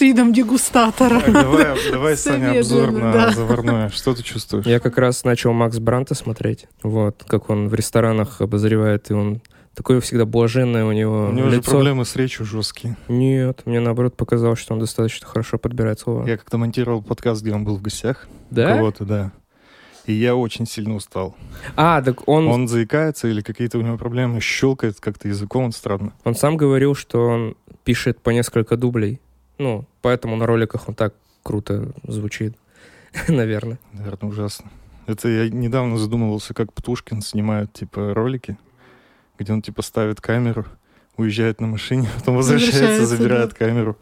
с видом дегустатора. Давай, давай, Саня, обзор на да. заварное. Что ты чувствуешь? Я как раз начал Макс Бранта смотреть. Вот, как он в ресторанах обозревает, и он такое всегда блаженное у него, У него же лицо. проблемы с речью жесткие. Нет, мне наоборот показалось, что он достаточно хорошо подбирает слова. Я как-то монтировал подкаст, где он был в гостях. у Да? Кого-то, да. И я очень сильно устал. А, так он, он... Он заикается или какие-то у него проблемы, щелкает как-то языком, он странно. сам говорил, что он пишет по несколько дублей. Ну, поэтому на роликах он так круто звучит, наверное. Наверное, ужасно. Это я недавно задумывался, как Птушкин снимает, типа, ролики, где он, типа, ставит камеру, уезжает на машине, потом возвращается, Возвращается, забирает да. камеру.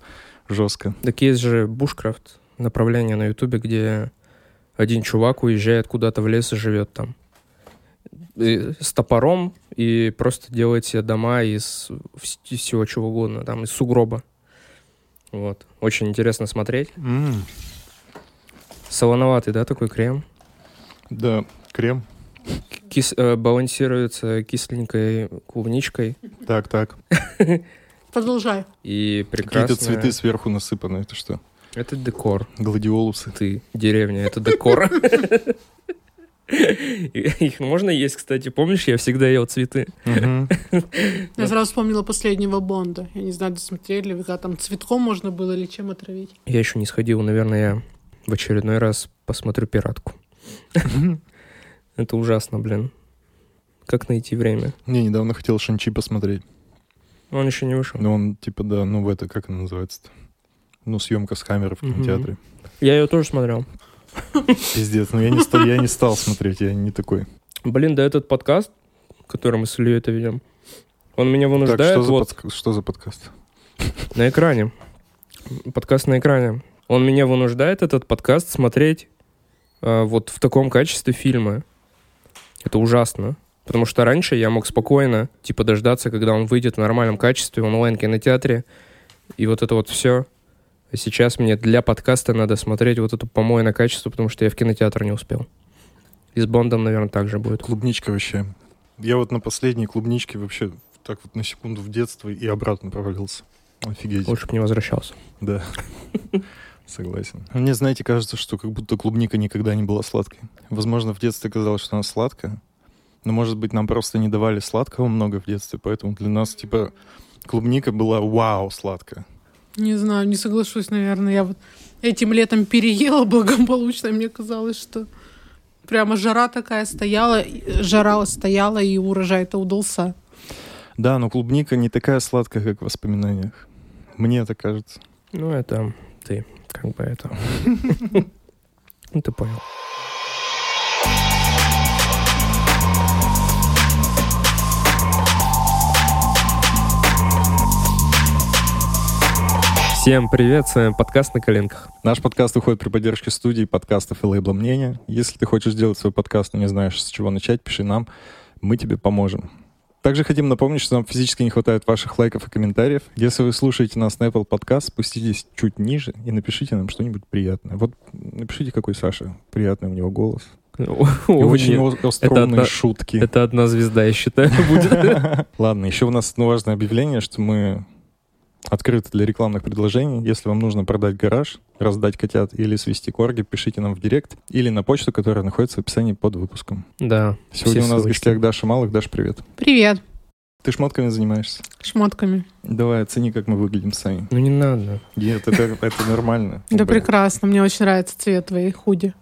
Жестко. Так есть же Бушкрафт, направление на Ютубе, где один чувак уезжает куда-то в лес и живет там. И с топором и просто делает себе дома из вс- из всего чего угодно, там, из сугроба. Вот. Очень интересно смотреть. М, Солоноватый, да, такой крем? Да, крем. Кис- э, балансируется кисленькой клубничкой Так, так. Продолжай. и прекрасно. Какие-то цветы сверху насыпаны. Это что? Это декор. Гладиолусы. Ты, деревня, это декор. Их можно есть, кстати. Помнишь, я всегда ел цветы? Я сразу вспомнила последнего Бонда. Я не знаю, досмотрели вы, когда там цветком можно было или чем отравить. Я еще не сходил, наверное, я в очередной раз посмотрю «Пиратку». Это ужасно, блин. Как найти время? Не, недавно хотел Шанчи посмотреть. Он еще не вышел. Но он, типа, да, ну, в это, как она называется-то? Ну, съемка с камеры в кинотеатре. Я ее тоже смотрел. Пиздец, но я не, стал, я не стал смотреть, я не такой. Блин, да этот подкаст, который мы с Ильей это ведем, он меня Так, вынуждает что за, вот подка- что за подкаст? на экране. Подкаст на экране. Он меня вынуждает, этот подкаст, смотреть а, вот в таком качестве фильмы. Это ужасно. Потому что раньше я мог спокойно, типа, дождаться, когда он выйдет в нормальном качестве онлайн-кинотеатре. И вот это вот все. А сейчас мне для подкаста надо смотреть вот это помойное качество, потому что я в кинотеатр не успел. И с Бондом, наверное, так же будет. Клубничка вообще. Я вот на последней клубничке вообще так вот на секунду в детство и обратно провалился. Офигеть. Лучше бы не возвращался. Да. Согласен. Мне, знаете, кажется, что как будто клубника никогда не была сладкой. Возможно, в детстве казалось, что она сладкая. Но, может быть, нам просто не давали сладкого много в детстве, поэтому для нас, типа, клубника была вау сладкая. Не знаю, не соглашусь, наверное. Я вот этим летом переела благополучно. Мне казалось, что прямо жара такая стояла, жара стояла, и урожай-то удался. Да, но клубника не такая сладкая, как в воспоминаниях. Мне это кажется. Ну, это ты, как бы это... Ну, ты понял. Всем привет, с вами подкаст «На коленках». Наш подкаст выходит при поддержке студии подкастов и лейбла «Мнение». Если ты хочешь сделать свой подкаст, но не знаешь, с чего начать, пиши нам, мы тебе поможем. Также хотим напомнить, что нам физически не хватает ваших лайков и комментариев. Если вы слушаете нас на Apple Podcast, спуститесь чуть ниже и напишите нам что-нибудь приятное. Вот напишите, какой Саша. Приятный у него голос. И очень О, о- остроумные одна- шутки. Это одна звезда, я считаю, будет. Ладно, еще у нас важное объявление, что мы открыты для рекламных предложений. Если вам нужно продать гараж, раздать котят или свести корги, пишите нам в директ или на почту, которая находится в описании под выпуском. Да. Сегодня у нас в ссылочки. гостях Даша Малых. Даш, привет. Привет. Ты шмотками занимаешься? Шмотками. Давай, оцени, как мы выглядим сами. Ну, не надо. Нет, это, это нормально. Да прекрасно. Мне очень нравится цвет твоей худи.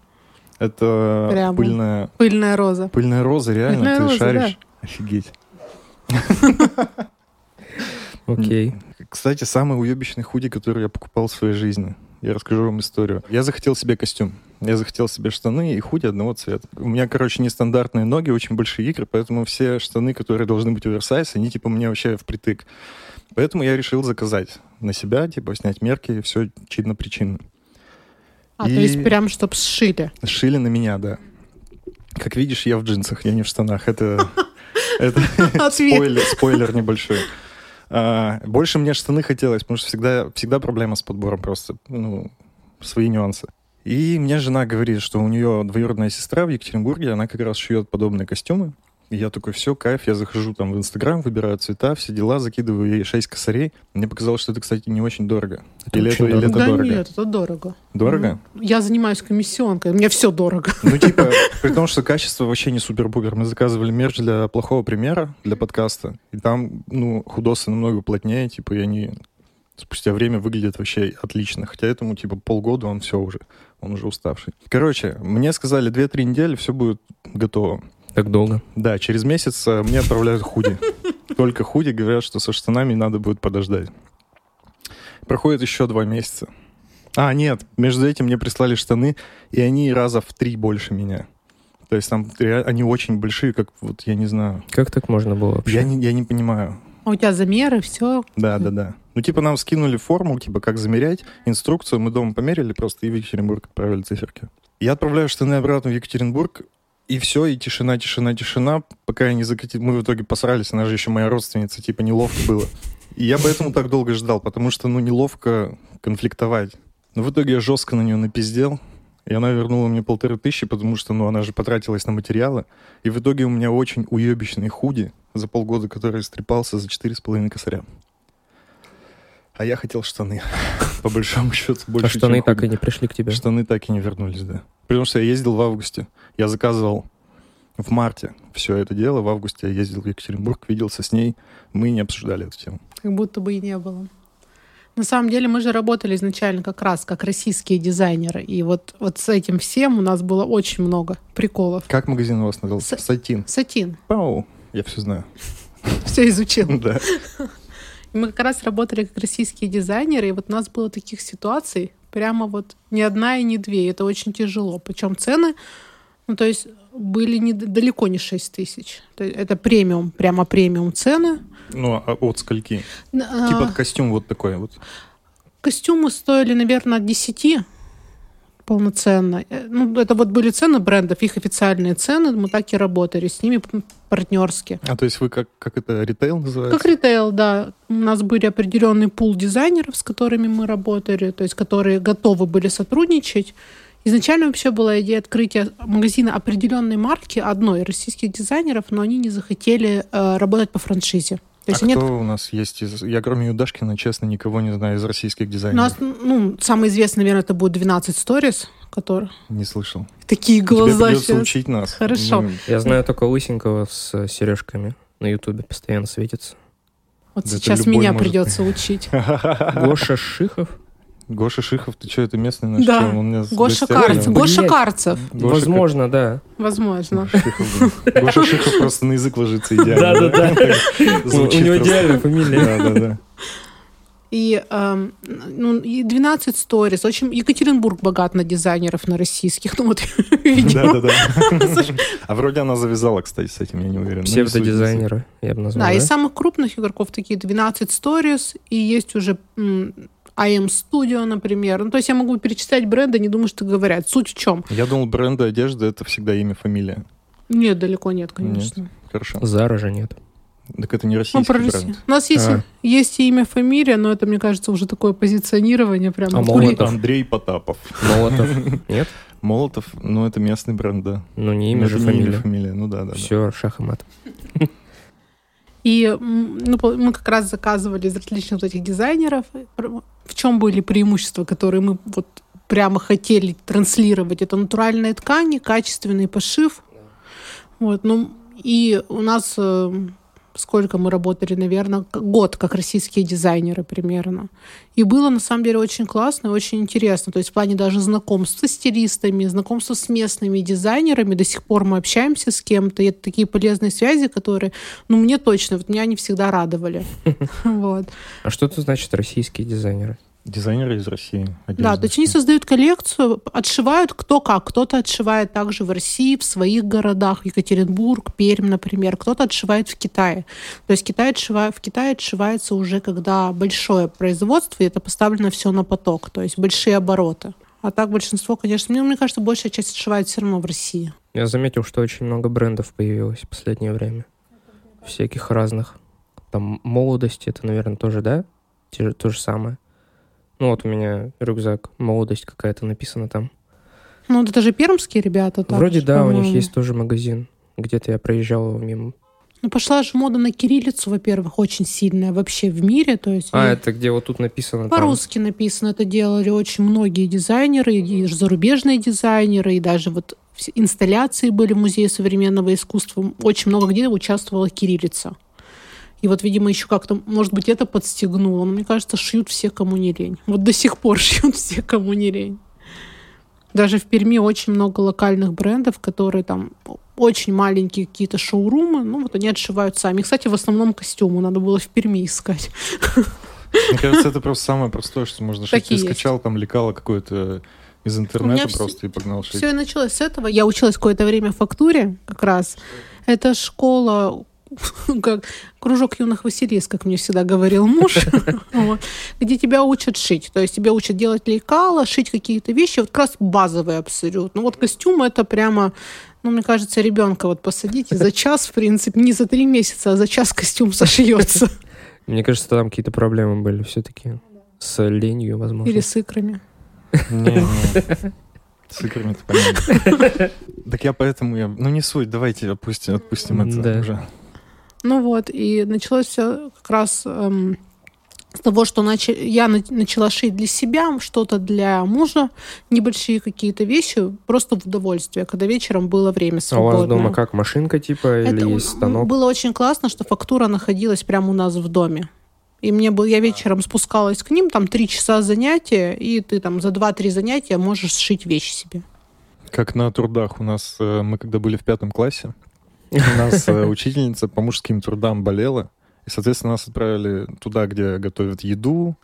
Это Прямо. пыльная, Пыльная роза. пыльная роза, реально? Пыльная Ты роза, шаришь? Офигеть. Окей. Кстати, самый уебищный худи, который я покупал в своей жизни. Я расскажу вам историю. Я захотел себе костюм. Я захотел себе штаны и худи одного цвета. У меня, короче, нестандартные ноги, очень большие икры, поэтому все штаны, которые должны быть оверсайз, они типа мне вообще впритык. Поэтому я решил заказать на себя, типа снять мерки, и все чинно-причинно. А, И- то есть прям, чтоб сшили. Шили на меня, да. Как видишь, я в джинсах, я не в штанах. Это, это спойлер небольшой. А, больше мне штаны хотелось, потому что всегда, всегда проблема с подбором просто. Ну, свои нюансы. И мне жена говорит, что у нее двоюродная сестра в Екатеринбурге, она как раз шьет подобные костюмы. И я такой, все, кайф, я захожу там в Инстаграм, выбираю цвета, все дела, закидываю ей 6 косарей. Мне показалось, что это, кстати, не очень дорого. Это или очень это, или дорого. это да дорого? нет, это дорого. Дорого? Ну, Я занимаюсь комиссионкой, мне все дорого. Ну, типа, при том, что качество вообще не супер-пупер. Мы заказывали мерч для плохого примера, для подкаста. И там, ну, худосы намного плотнее, типа, и они спустя время выглядят вообще отлично. Хотя этому, типа, полгода он все уже, он уже уставший. Короче, мне сказали 2-3 недели, все будет готово. Так долго. Да, через месяц э, мне отправляют худи. Только худи говорят, что со штанами надо будет подождать. Проходит еще два месяца. А, нет, между этим мне прислали штаны, и они раза в три больше меня. То есть там они очень большие, как вот, я не знаю. Как так можно было вообще? Я не, я не понимаю. А у тебя замеры, все. Да, да, да. Ну, типа, нам скинули форму, типа, как замерять, инструкцию, мы дома померили просто и в Екатеринбург отправили циферки. Я отправляю штаны обратно в Екатеринбург, и все, и тишина, тишина, тишина, пока я не закатил. Мы в итоге посрались, она же еще моя родственница, типа, неловко было. И я поэтому так долго ждал, потому что, ну, неловко конфликтовать. Но в итоге я жестко на нее напиздел, и она вернула мне полторы тысячи, потому что, ну, она же потратилась на материалы. И в итоге у меня очень уебищный худи за полгода, который стрепался за четыре с половиной косаря. А я хотел штаны. По большому счету, больше, А штаны чем так и не пришли к тебе. Штаны так и не вернулись, да. Потому что я ездил в августе. Я заказывал в марте все это дело. В августе я ездил в Екатеринбург, виделся с ней. Мы не обсуждали эту тему. Как будто бы и не было. На самом деле мы же работали изначально как раз как российские дизайнеры. И вот, вот с этим всем у нас было очень много приколов. Как магазин у вас назывался? С- Сатин. Сатин. Пау. Я все знаю. Все изучил. Да. Мы как раз работали как российские дизайнеры, и вот у нас было таких ситуаций прямо вот ни одна и не две. Это очень тяжело. Причем цены, ну, то есть были не, далеко не 6 тысяч. Это премиум, прямо премиум цены. Ну, а от скольки? А, Типа костюм вот такой вот. Костюмы стоили, наверное, от 10 полноценно. Э, Ну, это вот были цены брендов, их официальные цены, мы так и работали с ними партнерски. А то есть вы как, как это, ритейл называется? Как ритейл, да. У нас были определенный пул дизайнеров, с которыми мы работали, то есть которые готовы были сотрудничать. Изначально вообще была идея открытия магазина определенной марки одной российских дизайнеров, но они не захотели э, работать по франшизе. То а есть нет кто у нас есть из... Я кроме Юдашкина, честно, никого не знаю из российских У дизайнеров. нас, ну, самый известный, наверное, это будет 12 Stories, который... Не слышал. Такие Тебе глаза придется щас. учить нас. Хорошо. Ну, Я знаю только лысенького с э, сережками. На ютубе постоянно светится. Вот Да сейчас меня может. придется учить. Гоша Шихов? Гоша Шихов, ты что, это местный наш? Да. Чем? Он меня Гоша. Карцев. Гоша Карцев. Гоша Возможно, да. Возможно. Шихов, да. Гоша Шихов просто на язык ложится идеально. Да-да-да. У него идеальная фамилия. Да, да, да. И, эм, ну, и 12 Stories. Очень Екатеринбург богат на дизайнеров, на российских. Ну вот, видимо. Да, да, да. А вроде она завязала, кстати, с этим, я не уверен. Ну. Псевдодизайнеры, я бы назвал. Да, из самых крупных игроков такие 12 Stories, и есть уже IM Studio, например. Ну, то есть я могу перечислять бренды, не думаю, что говорят. Суть в чем? Я думал, бренды одежды — это всегда имя, фамилия. Нет, далеко нет, конечно. Хорошо. Зара же нет. Так это не Ну, российский про бренд. У нас есть, А. есть и имя, фамилия, но это, мне кажется, уже такое позиционирование прямо. А кули- Молотов? Андрей Потапов. Молотов. Нет? Молотов, ну, это местный бренд, да. Ну, не имя Но же, фамилия. фамилия. Ну, да, да. да. Все, шах и мат. И ну, мы как раз заказывали из различных вот этих дизайнеров. В чем были преимущества, которые мы вот прямо хотели транслировать? Это натуральные ткани, качественный пошив. Вот, ну, и у нас э, сколько мы работали, наверное, год как российские дизайнеры примерно. И было на самом деле очень классно и очень интересно. То есть в плане даже знакомства с стилистами, знакомства с местными дизайнерами. До сих пор мы общаемся с кем-то. И это такие полезные связи, которые, ну, мне точно, вот меня они всегда радовали. Вот. А что это значит российские дизайнеры? Дизайнеры из России. Да, одежды. то есть они создают коллекцию, отшивают кто как. Кто-то отшивает также в России, в своих городах, Екатеринбург, Пермь, например. Кто-то отшивает в Китае. То есть Китай отшива- в Китае отшивается уже, когда большое производство, и это поставлено все на поток, то есть большие обороты. А так большинство, конечно, мне, мне кажется, большая часть отшивает все равно в России. Я заметил, что очень много брендов появилось в последнее время. Всяких разных. Там молодость, это, наверное, тоже, да? Те То же самое. Ну вот у меня рюкзак, молодость какая-то написана там. Ну, это же пермские ребята. так Вроде же, да, у них по-моему. есть тоже магазин. Где-то я проезжал мимо. Ну, пошла же мода на кириллицу, во-первых, очень сильная вообще в мире. То есть, А, ну, это где вот тут написано? там? по-русски написано. Это делали очень многие дизайнеры, и зарубежные дизайнеры, и даже вот инсталляции были в Музее современного искусства. Очень много где участвовала кириллица. И вот, видимо, еще как-то, может быть, это подстегнуло. Но мне кажется, шьют все, кому не лень. Вот до сих пор шьют все, кому не лень. Даже в Перми очень много локальных брендов, которые там очень маленькие какие-то шоурумы, ну вот они отшивают сами. Кстати, в основном костюмы надо было в Перми искать. Мне кажется, это просто самое простое, что можно шить. Ты скачал там лекало какое-то из интернета просто и погнал шить. Все и началось с этого. Я училась какое-то время в фактуре как раз. Это школа как кружок юных Василис, как мне всегда говорил муж, Вот. где тебя учат шить. То есть тебя учат делать лекала, шить какие-то вещи, вот как раз базовые абсолютно. Вот костюм это прямо, ну, мне кажется, ребенка вот посадить и за час, в принципе, не за три месяца, а за час костюм сошьется. Мне кажется, там какие-то проблемы были все-таки. С ленью, возможно. Или с икрами. С икрами понятно. Так я поэтому, я... ну не суть, давайте опустим, отпустим это Да. уже. Ну вот, и началось все как раз эм, с того, что начи- я на- начала шить для себя, что-то для мужа, небольшие какие-то вещи, просто в удовольствие, когда вечером было время А у свободное. вас дома как, машинка типа Это или станок? Было очень классно, что фактура находилась прямо у нас в доме. И мне был, я вечером спускалась к ним, там три часа занятия, и ты там за два-три занятия можешь сшить вещи себе. Как на трудах у нас, э, мы когда были в пятом классе, у нас э, учительница по мужским трудам болела, и, соответственно, нас отправили туда, где готовят еду,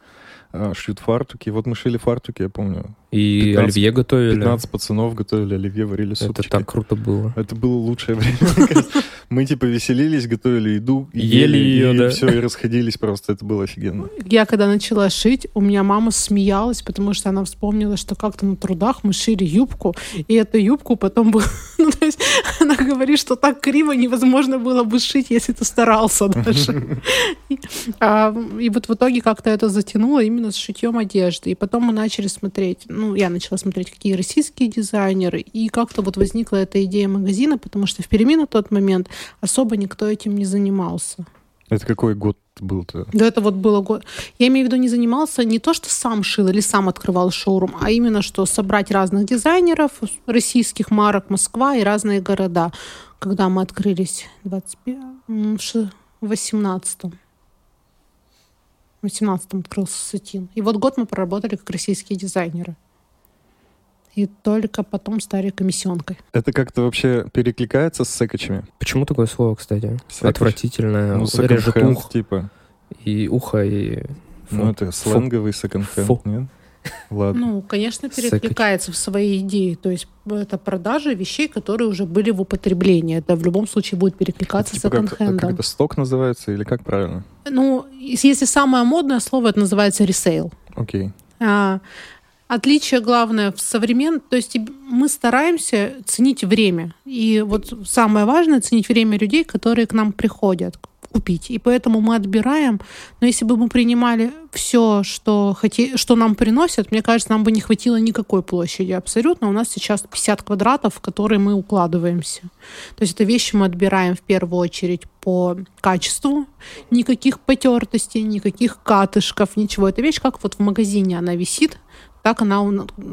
э, шьют фартуки. Вот мы шили фартуки, я помню. И 15 оливье готовили. 15 пацанов готовили оливье, варили Это супчики. так круто было. Это было лучшее время. Мы типа веселились, готовили еду, и Ели и да. все, и расходились просто. Это было офигенно. Я когда начала шить, у меня мама смеялась, потому что она вспомнила, что как-то на трудах мы шили юбку, и эту юбку потом было... Ну, то есть она говорит, что так криво невозможно было бы шить, если ты старался даже. И, а, и вот в итоге как-то это затянуло именно с шитьем одежды. И потом мы начали смотреть, ну, я начала смотреть, какие российские дизайнеры, и как-то вот возникла эта идея магазина, потому что в Перми на тот момент особо никто этим не занимался. Это какой год был-то? Да, это вот было год. Я имею в виду, не занимался не то, что сам шил или сам открывал шоурум, а именно, что собрать разных дизайнеров, российских марок Москва и разные города. Когда мы открылись в 25 м, в ше- в 18 в 18 открылся Сатин. И вот год мы проработали как российские дизайнеры. И только потом стали комиссионкой. Это как-то вообще перекликается с секачами? Почему такое слово, кстати? Секоч. Отвратительное. Ну, режет ух, типа. и ухо, и... Ну, фу. это сленговый секонд-хенд, нет? Ладно. Ну, конечно, перекликается в своей идее. То есть это продажа вещей, которые уже были в употреблении. Это в любом случае будет перекликаться Типа с как, секонд-хендом. как это, сток называется или как правильно? Ну, ес- если самое модное слово, это называется ресейл. Окей. А, отличие главное в современ... То есть мы стараемся ценить время. И вот самое важное — ценить время людей, которые к нам приходят купить. И поэтому мы отбираем. Но если бы мы принимали все, что, хоте... что нам приносят, мне кажется, нам бы не хватило никакой площади абсолютно. У нас сейчас 50 квадратов, в которые мы укладываемся. То есть это вещи мы отбираем в первую очередь по качеству. Никаких потертостей, никаких катышков, ничего. Это вещь, как вот в магазине она висит, так она,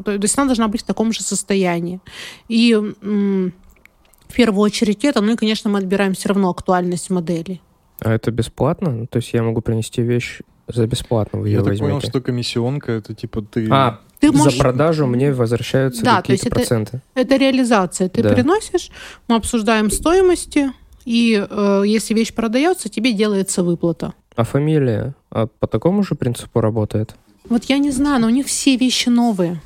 то есть она должна быть в таком же состоянии. И в первую очередь это, ну и, конечно, мы отбираем все равно актуальность модели. А это бесплатно? Ну, То есть я могу принести вещь за бесплатно, вы Я ее так возьмете? понял, что комиссионка это типа ты... А, Ты за можешь- продажу мне возвращаются Да, то есть какие-то это- проценты. Это реализация. Ты Да. приносишь, мы обсуждаем стоимости, и э, если вещь продается, тебе делается выплата. А фамилия а по такому же принципу работает? Вот я не знаю, но у них все вещи новые.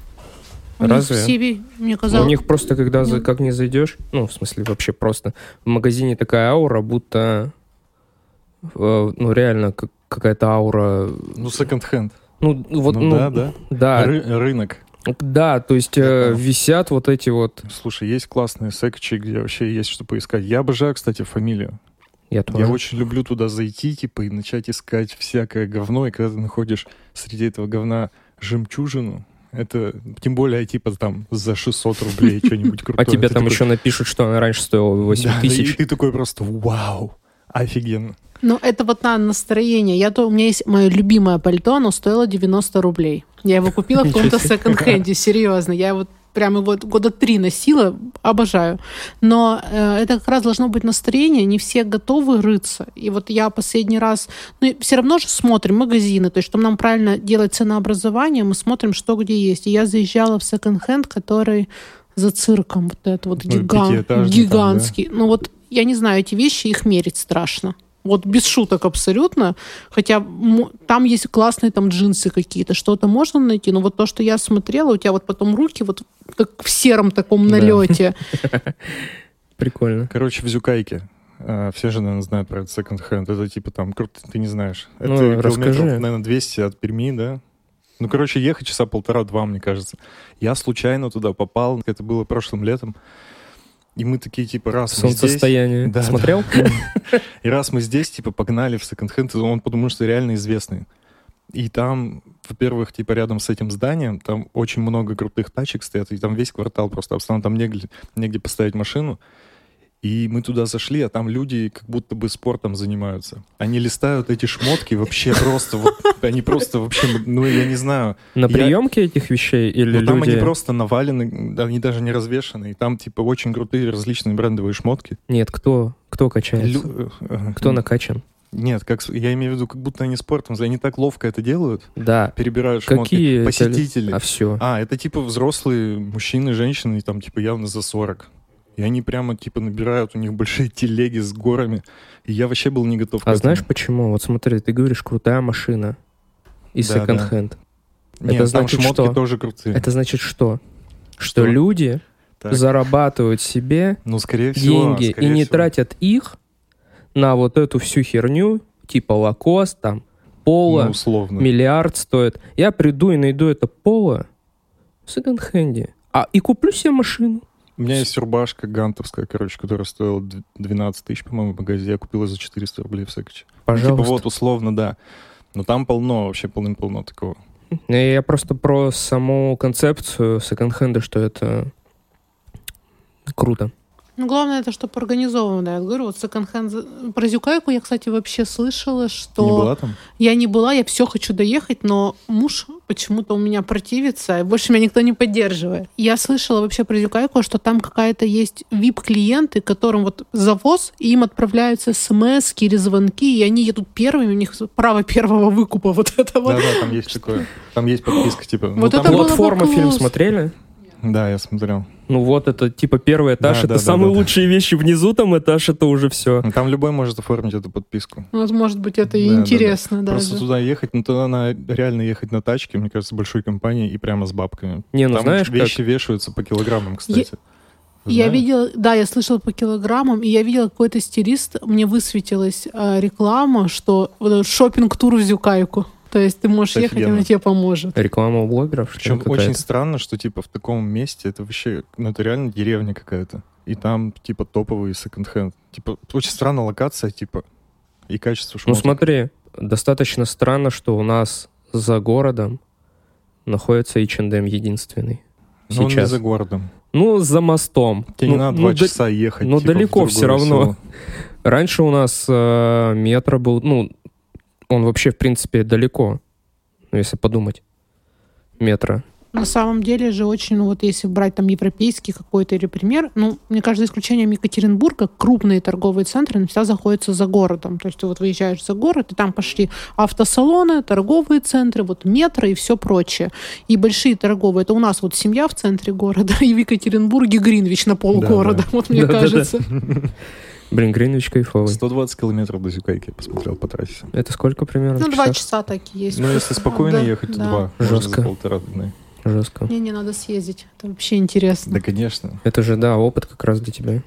У них Разве? все ве- мне У казалось... них просто, когда за- Нет. как не зайдешь, ну, в смысле, вообще просто, в магазине такая аура, будто, э, ну, реально, как- какая-то аура, Ну, секонд-хенд. ну, вот, ну, ну, да, да. да, Ры- рынок. да, то есть э, висят вот эти вот, Слушай, есть классные секачи, где вообще есть что поискать. Я обожаю, кстати, фамилию. Я тоже. Я очень люблю туда зайти, типа, и начать искать всякое говно. И когда ты находишь среди этого говна жемчужину, Это тем более, типа, там, за 600 рублей что-нибудь А крутое. тебе Ты там еще напишут, что она раньше стоила 8 Да, тысяч. И ты такой просто, вау, офигенно. Ну, это вот на настроение. Я то, у меня есть мое любимое пальто, оно стоило 90 рублей. Я его купила в каком-то секонд-хенде, серьезно. Я его прям его года три носила, обожаю. Но э, это как раз должно быть настроение, не все готовы рыться. И вот я последний раз... Ну, все равно же смотрим магазины, то есть, чтобы нам правильно делать ценообразование, мы смотрим, что где есть. И я заезжала в секонд-хенд, который за цирком, вот это вот Ну, гигант, пятиэтажный там, да? гигантский. Ну вот, я не знаю, эти вещи, их мерить страшно. Вот без шуток абсолютно. Хотя там есть классные там джинсы какие-то, что-то можно найти. Но вот то, что я смотрела, у тебя вот потом руки вот как в сером таком налете. Прикольно. Короче, в Зюкайке. э, Все же, наверное, знают про этот секонд-хенд. Это типа там, круто, ты не знаешь. Ну, Это расскажи. километров, наверное, 200 от Перми, да? Ну, короче, ехать часа полтора-два, мне кажется. Я случайно туда попал, это было прошлым летом. И мы такие, типа, раз мы здесь... Да, Смотрел? И раз мы здесь, типа, погнали в секонд-хенд, он потому что реально известный. И там, во-первых, типа, рядом с этим зданием, там очень много крутых тачек стоят, и там весь квартал просто обстановлен, там негде, негде поставить машину. И мы туда зашли, а там люди как будто бы спортом занимаются. Они листают эти шмотки вообще просто, вот, они просто вообще, ну, я не знаю, На приемке этих вещей или ну, там люди... они просто навалены, они даже не развешаны, и там, типа, очень крутые различные брендовые шмотки. Нет, кто, кто качается? Лю- э, Кто накачан? Нет, как, я имею в виду, как будто они спортом, они так ловко это делают, Да. перебирают шмотки. Какие это- Посетители. А все. А, это типа взрослые мужчины, женщины, там типа явно за 40. И они прямо типа набирают, у них большие телеги с горами. И я вообще был не готов к А знаешь почему? Вот смотри, ты говоришь, крутая машина и Да, секонд-хенд. Нет, это там значит что? тоже крутые. Это значит что? Что? Что люди Так. зарабатывают себе Ну, скорее всего. деньги и скорее не всего. тратят их на вот эту всю херню, типа лакост, там, пола, Ну, условно. миллиард стоит. Я приду и найду это поло в секонд-хенде. А и куплю себе машину. У меня есть рубашка гантовская, короче, которая стоила д- 12 тысяч, по-моему, в магазине. Я купил ее за 400 рублей в секоче. Ну, Пожалуйста. Типа вот, условно, да. Но там полно, вообще полным-полно такого. Ну, Я просто про саму концепцию секонд-хенда, что это круто. Ну, главное, это чтобы организовано. Я говорю, вот секонд-хенд... Про Зюкайку я, кстати, вообще слышала, что... Не была там? Я не была, я все хочу доехать, но муж почему-то у меня противится, и больше меня никто не поддерживает. Я слышала вообще про Зюкайку, что там какая-то есть VIP-клиенты, которым вот завоз, и им отправляются смс или звонки, и они едут первыми, у них право первого выкупа вот это вот. Да-да, там есть такое. Там есть подписка, типа. ну, Вот там это было бы Платформа фильм класс. смотрели? Да, я смотрел. Ну вот это типа первый этаж, Да, это да, да, самые да, да. лучшие вещи внизу, там этаж, это уже все. Ну, Там любой может оформить эту подписку. Вот, может быть, это и Да, да, да. интересно Просто даже. туда ехать, ну туда надо реально ехать на тачке, мне кажется, большой компанией и прямо с бабками. Не, ну Там знаешь вещи как? вешаются по килограммам, кстати. Я Знаешь? видела, да, я слышала по килограммам, и я видела какой-то стилист, мне высветилась э, реклама, что шопинг тур в Зюкайку. То есть ты можешь ехать, Офигенно. она тебе поможет. Реклама у блогеров, Причем очень странно, что типа в таком месте это вообще, ну это реально деревня какая-то. И там типа топовый секонд-хенд. Типа очень странная локация, типа, и качество Ну шмоток. смотри, достаточно странно, что у нас за городом находится H&M единственный. Но он не Сейчас. за городом. Ну, за мостом. Тебе ну, не надо ну, два часа ехать. ну, типа, далеко всё равно. село. Раньше у нас э, метро был, ну, он вообще, в принципе, далеко, ну, если подумать. Метро. На самом деле же очень, ну вот если брать там европейский какой-то или пример, ну, мне кажется, за исключением Екатеринбурга, крупные торговые центры всегда заходятся за городом. То есть ты вот выезжаешь за город, и там пошли автосалоны, торговые центры, вот метро и все прочее. И большие торговые, это у нас вот семья в центре города, и в Екатеринбурге Гринвич на полгорода, Да, вот мне Да-да-да. кажется. Блин, Гринвич кайфовый. 120 километров до Зюкайки я посмотрел по трассе. Это сколько примерно? Ну, два часа так и есть. Ну, если спокойно Да, ехать, то да. два. Жестко. Полтора дня. Жестко. Не, не надо съездить. Это вообще интересно. Да, конечно. Это же, да, опыт как раз для тебя.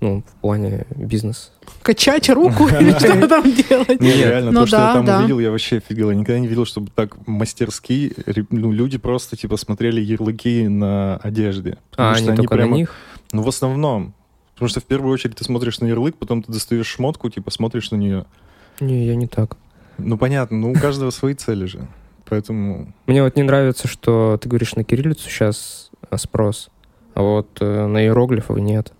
Ну, в плане бизнес. Качать руку или что там делать? Не, реально, Ну то, что да, я там увидел, я вообще офигел. Я никогда не видел, чтобы так мастерски ну, люди просто, типа, смотрели ярлыки на одежде. Потому А, что они только прямо- на них? Ну, в основном. Потому что в первую очередь ты смотришь на ярлык, потом ты достаешь шмотку, типа, смотришь на нее. Не, я не так. Ну, понятно, ну, у каждого свои цели же. Поэтому Мне вот не нравится, что ты говоришь на кириллицу сейчас спрос, а вот э, на иероглифы нет.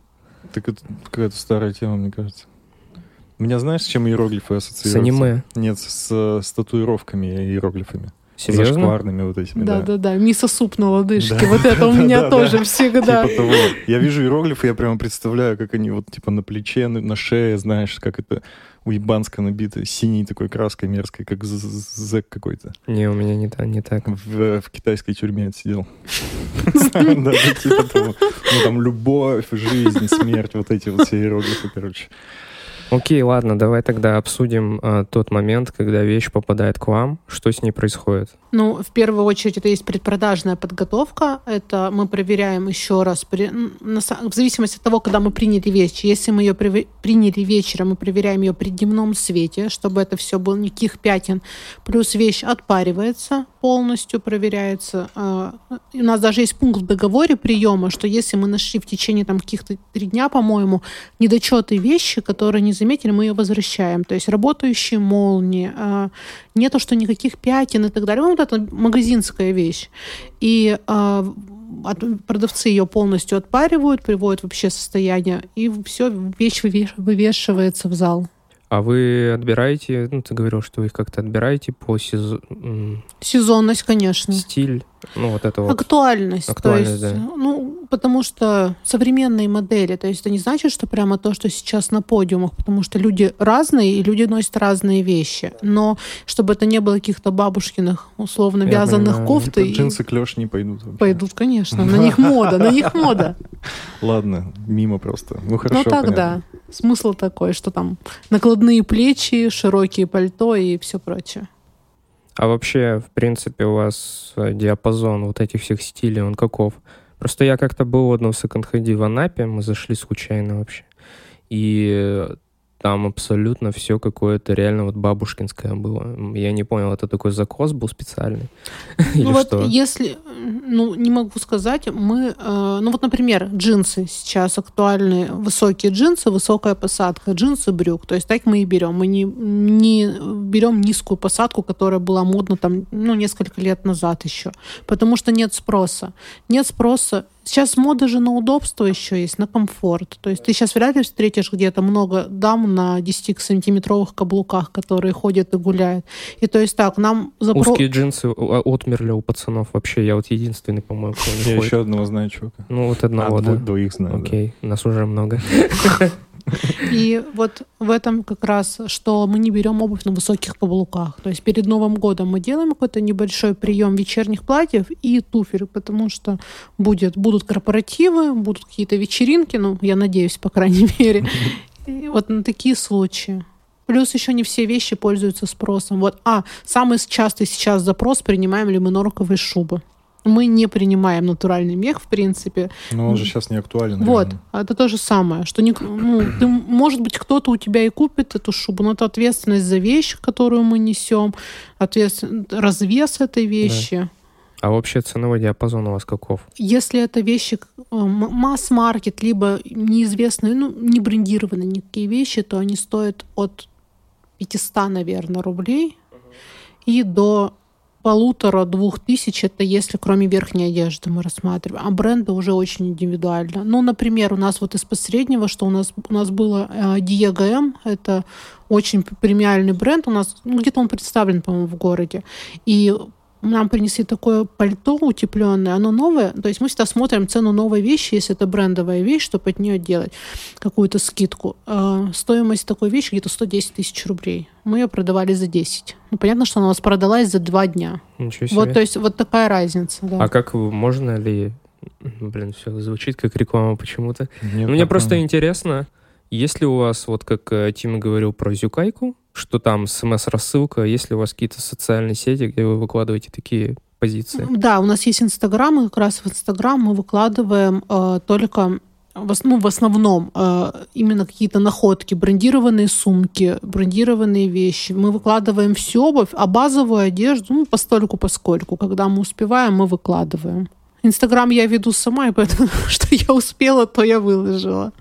так это какая-то старая тема, мне кажется. Меня знаешь, с чем иероглифы С ассоциируются? аниме. Нет, с, с татуировками и иероглифами. Серьезно? Зашкварными вот этими, да. Да-да-да, мисо-суп на лодыжке. Да. Вот это у меня тоже всегда. Типа того. Я вижу иероглифы, я прямо представляю, как они вот типа на плече, на, шее, знаешь, как это уебанска набито синей такой краской мерзкой, как зэк какой-то. Не, у меня не, та- не так. В, в китайской тюрьме отсидел. Да, да, типа. Ну там любовь, жизнь, смерть, вот эти вот все иероглифы, короче. Окей, ладно, давай тогда обсудим а, тот момент, когда вещь попадает к вам, что с ней происходит. Ну, в первую очередь, это есть предпродажная подготовка. Это мы проверяем еще раз, при- на в зависимости от того, когда мы приняли вещь. Если мы ее приняли вечером, мы проверяем ее при дневном свете, чтобы это все было никаких пятен. Плюс вещь отпаривается полностью, проверяется. И У нас даже есть пункт в договоре приема, что если мы нашли в течение там каких-то три дня, по-моему, недочеты вещи, которые не заметили, мы ее возвращаем. То есть работающие молнии, а, нету что никаких пятен и так далее. Ну, вот это магазинская вещь. И а, продавцы ее полностью отпаривают, приводят вообще состояние, и все, вещь вывеш- вывешивается в зал. А вы отбираете, ну, ты говорил, что вы их как-то отбираете по сезо- м, Сезонность, конечно. стиль, ну, вот это вот. Актуальность. Актуальность, то есть, да. ну, потому что современные модели, то есть это не значит, что прямо то, что сейчас на подиумах, потому что люди разные, и люди носят разные вещи. Но чтобы это не было каких-то бабушкиных, условно, Я вязаных понимаю. кофт, и джинсы клеш не пойдут. вообще. пойдут, конечно. На них мода, на них мода. Ладно, мимо просто. Ну хорошо, Ну так да. Смысл такой, что там накладные плечи, широкие пальто и все прочее. А вообще, в принципе, у вас э, диапазон вот этих всех стилей, он каков? Просто я как-то был в одном секонд-хенде в Анапе, мы зашли случайно вообще. И там абсолютно все какое-то реально вот бабушкинское было. Я не понял, это такой закос был специальный? Или ну вот что? если, ну не могу сказать, мы, э, ну вот, например, джинсы сейчас актуальны, высокие джинсы, высокая посадка, джинсы, брюк, то есть так мы и берем, мы не, не берем низкую посадку, которая была модна там, ну несколько лет назад еще, потому что нет спроса, нет спроса. Сейчас мода же на удобство еще есть, на комфорт. То есть ты сейчас вряд ли встретишь где-то много дам на 10-сантиметровых каблуках, которые ходят и гуляют. И то есть так, нам запро- Узкие джинсы а, отмерли у пацанов вообще. Я вот единственный, по-моему, кто не Я еще одного знаю чувака. Ну, вот А, одного, дво- да. двоих знаю. Окей, нас уже много. И вот в этом как раз, что мы не берем обувь на высоких каблуках. То есть перед Новым годом мы делаем какой-то небольшой прием вечерних платьев и туфель, потому что будет, будут корпоративы, будут какие-то вечеринки, ну, я надеюсь, по крайней мере. И вот на такие случаи. Плюс еще не все вещи пользуются спросом. Вот, а, самый частый сейчас запрос, принимаем ли мы норковые шубы. Мы не принимаем натуральный мех, в принципе. Но он же сейчас не актуален. Вот, реально. а это то же самое, что не, ну, ты, может быть, кто-то у тебя и купит эту шубу, но это ответственность за вещь, которую мы несем, ответственность, развес этой вещи. А вообще ценовой диапазон у вас каков? Если это вещи э, масс-маркет, либо неизвестные, ну, не брендированные никакие вещи, то они стоят от 500, наверное, рублей и до полутора-двух тысяч, это если кроме верхней одежды мы рассматриваем. А бренды уже очень индивидуально. Ну, например, у нас вот из последнего, что у нас, у нас было э, Diego M, это очень премиальный бренд, у нас, ну, где-то он представлен, по-моему, в городе. И нам принесли такое пальто утепленное, оно новое. То есть мы всегда смотрим цену новой вещи, если это брендовая вещь, чтобы от нее делать какую-то скидку. Э, Стоимость такой вещи где-то 110 тысяч рублей. Мы ее продавали за 10. Ну, понятно, что она у нас продалась за два дня. Ничего себе. Вот, то есть, вот такая разница, да. А как можно ли... Блин, все звучит как реклама почему-то. Мне просто интересно, есть ли у вас, вот как э, Тима говорил про Зюкайку, что там смс-рассылка, есть ли у вас какие-то социальные сети, где вы выкладываете такие позиции? Да, у нас есть Инстаграм, и как раз в Инстаграм мы выкладываем э, только в, ос- ну, в основном э, именно какие-то находки, брендированные сумки, брендированные вещи. Мы выкладываем всю обувь, а базовую одежду, ну, постольку поскольку. Когда мы успеваем, мы выкладываем. Инстаграм я веду сама, и поэтому, что я успела, то я выложила.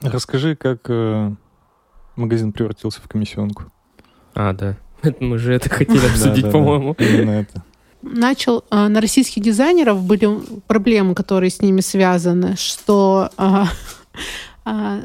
Расскажи, как э, магазин превратился в комиссионку. А, да. Мы же это хотели обсудить, по-моему. Именно это. начал а, на российских дизайнеров были проблемы, которые с ними связаны, что а, а,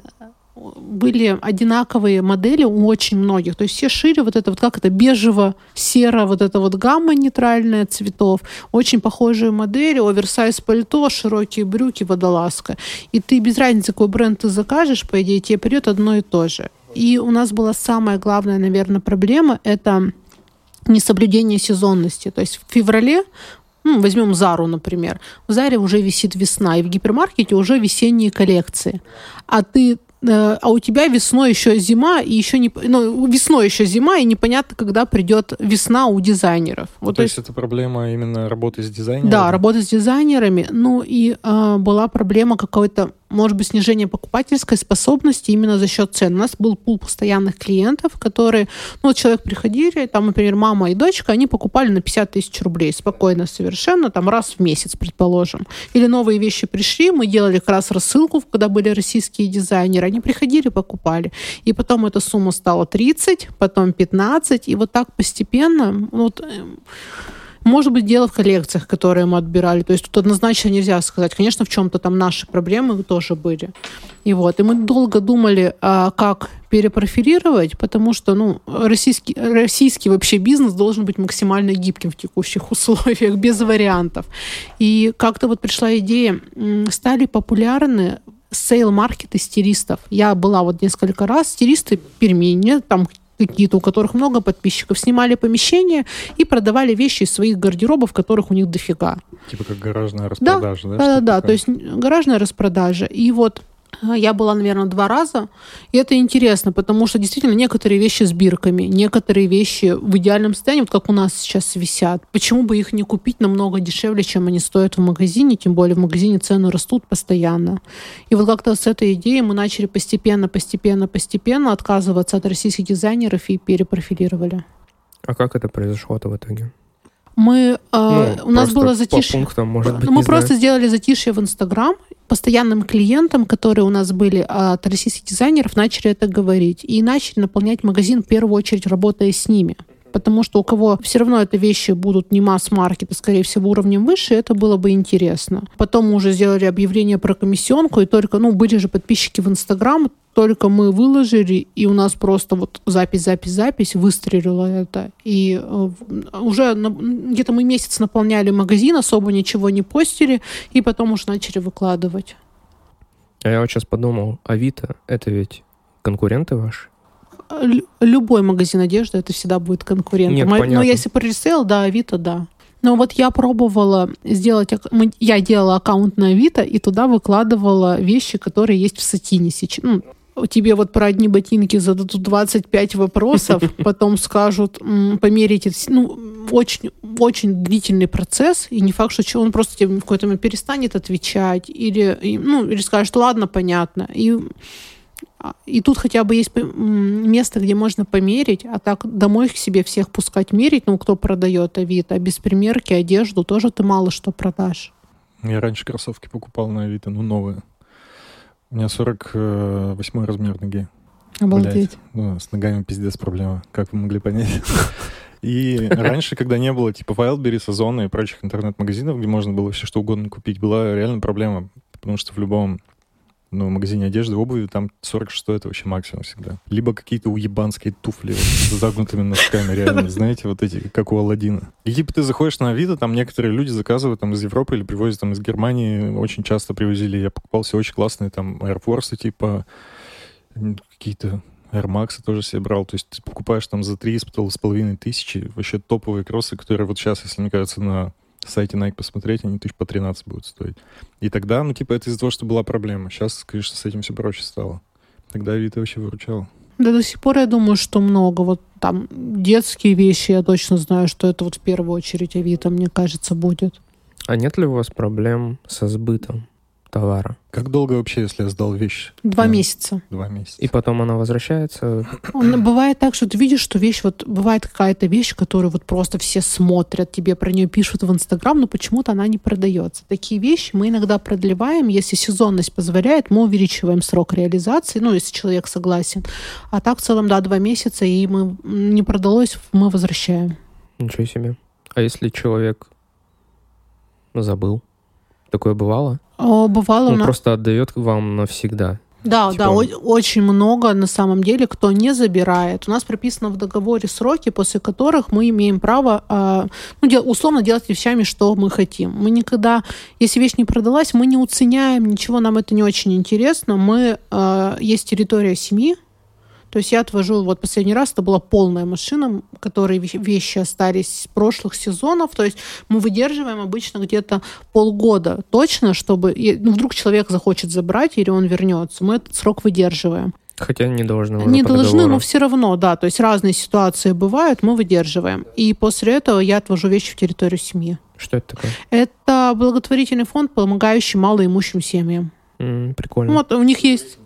были одинаковые модели у очень многих. То есть все шили вот это вот как это бежево-серо, вот это вот гамма нейтральная цветов. Очень похожие модели, оверсайз пальто, широкие брюки, водолазка. И ты без разницы, какой бренд ты закажешь, по идее, тебе придет одно и то же. И у нас была самая главная, наверное, проблема — это несоблюдение сезонности. То есть в феврале ну, возьмем Зару, например. В Заре уже висит весна, и в гипермаркете уже весенние коллекции. А ты а у тебя весной еще зима, и еще не, ну, весной еще зима, и непонятно, когда придет весна у дизайнеров. Вот, то есть это проблема именно работы с дизайнером? да, работа с дизайнерами. Ну и э, была проблема какой-то, может быть, снижение покупательской способности именно за счет цен. У нас был пул постоянных клиентов, которые, ну, вот человек приходили, там, например, мама и дочка, они покупали на 50 тысяч рублей спокойно совершенно, там, раз в месяц, предположим. Или новые вещи пришли, мы делали как раз рассылку, когда были российские дизайнеры, они приходили, покупали. И потом эта сумма стала 30, потом 15, и вот так постепенно, ну, вот, эм, может быть, дело в коллекциях, которые мы отбирали. То есть тут однозначно нельзя сказать. Конечно, в чем-то там наши проблемы тоже были. И вот. И мы долго думали, а, как перепрофилировать, потому что ну, российский, российский вообще бизнес должен быть максимально гибким в текущих условиях, без вариантов. И как-то вот пришла идея, стали популярны сейл-маркеты стилистов. Я была вот несколько раз, стилисты Перми, не там какие-то, у которых много подписчиков, снимали помещение и продавали вещи из своих гардеробов, которых у них дофига. Типа как гаражная распродажа, да? Да, да, что-то да. такое? То есть гаражная распродажа. И вот я была, наверное, два раза. И это интересно, потому что действительно некоторые вещи с бирками, некоторые вещи в идеальном состоянии, вот как у нас сейчас висят. Почему бы их не купить намного дешевле, чем они стоят в магазине? Тем более в магазине цены растут постоянно. И вот как-то с этой идеей мы начали постепенно, постепенно, постепенно отказываться от российских дизайнеров и перепрофилировали. А как это произошло-то в итоге? Мы, э, Ну, у нас было По затишье. пунктам, может быть, Ну, мы просто знаю. сделали затишье в Инстаграм. Постоянным клиентам, которые у нас были от российских дизайнеров, начали это говорить. И начали наполнять магазин, в первую очередь, работая с ними. Потому что у кого все равно это вещи будут не масс-маркет, а, скорее всего, уровнем выше, это было бы интересно. Потом мы уже сделали объявление про комиссионку, и только, ну, были же подписчики в Инстаграм, только мы выложили, и у нас просто вот запись, запись, запись, выстрелило это. И э, уже где-то мы месяц наполняли магазин, особо ничего не постили, и потом уже начали выкладывать. А я вот сейчас подумал, Авито — это ведь конкуренты ваши? Лю- любой магазин одежды это всегда будет конкурентом. Нет, Мо- Но понятно. если про ресейл, да, Авито, да. Но вот я пробовала сделать, я делала аккаунт на Авито и туда выкладывала вещи, которые есть в сатине сейчас. Ну, тебе вот про одни ботинки зададут 25 вопросов, потом скажут, померите. Ну, очень, очень длительный процесс, и не факт, что он просто тебе в какой-то момент перестанет отвечать, или, ну, или скажет, ладно, понятно. И а, и тут хотя бы есть место, где можно померить, а так домой к себе всех пускать мерить, ну, кто продает Авито, а без примерки одежду тоже ты мало что продашь. Я раньше кроссовки покупал на Авито, ну, новые. У меня 48 размер ноги. Обалдеть. Блядь. Ну, с ногами пиздец проблема, как вы могли понять. И раньше, когда не было типа Wildberries, Озона и прочих интернет-магазинов, где можно было все что угодно купить, была реально проблема, потому что в любом ну, магазине одежды, обуви, там 46 это вообще максимум всегда. Либо какие-то уебанские туфли вот с загнутыми носками, реально, знаете, вот эти, как у Алладина. И типа ты заходишь на Авито, там некоторые люди заказывают там из Европы или привозят там из Германии, очень часто привозили. Я покупал все очень классные там Air Force, типа какие-то Air Max тоже себе брал. То есть ты покупаешь там за три с половиной тысячи вообще топовые кроссы, которые вот сейчас, если мне кажется, на сайте Nike посмотреть, они тысяч по 13 будут стоить. И тогда, ну, типа, это из-за того, что была проблема. Сейчас, конечно, с этим все проще стало. Тогда Авито вообще выручало. Да до сих пор я думаю, что много. Вот там детские вещи, я точно знаю, что это вот в первую очередь Авито, мне кажется, будет. А нет ли у вас проблем со сбытом товара. Как долго вообще, если я сдал вещь? Два Да. месяца. Два месяца. И потом она возвращается. Он- Бывает так, что ты видишь, что вещь, вот бывает какая-то вещь, которую вот просто все смотрят, тебе про нее пишут в Инстаграм, но почему-то она не продается. Такие вещи мы иногда продлеваем, если сезонность позволяет, мы увеличиваем срок реализации, ну, если человек согласен. А так в целом, да, два месяца, и мы не продалось, мы возвращаем. Ничего себе. А если человек забыл? Такое бывало? О, бывало Он нас... просто отдает вам навсегда. Да, Типа- да, о- очень много на самом деле, кто не забирает. У нас прописано в договоре сроки, после которых мы имеем право, а, ну, дел- условно делать вещами, что мы хотим. Мы никогда, если вещь не продалась, мы не уценяем ничего, нам это не очень интересно. Мы а, есть территория семьи. То есть я отвожу, вот последний раз это была полная машина, которые ве- вещи остались с прошлых сезонов. То есть мы выдерживаем обычно где-то полгода точно, чтобы ну, вдруг человек захочет забрать или он вернется. Мы этот срок выдерживаем. Хотя не должны. Не должны, договору. но все равно, да. То есть разные ситуации бывают, мы выдерживаем. И после этого я отвожу вещи в территорию семьи. Что это такое? Это благотворительный фонд, помогающий малоимущим семьям. М, прикольно. Вот у них есть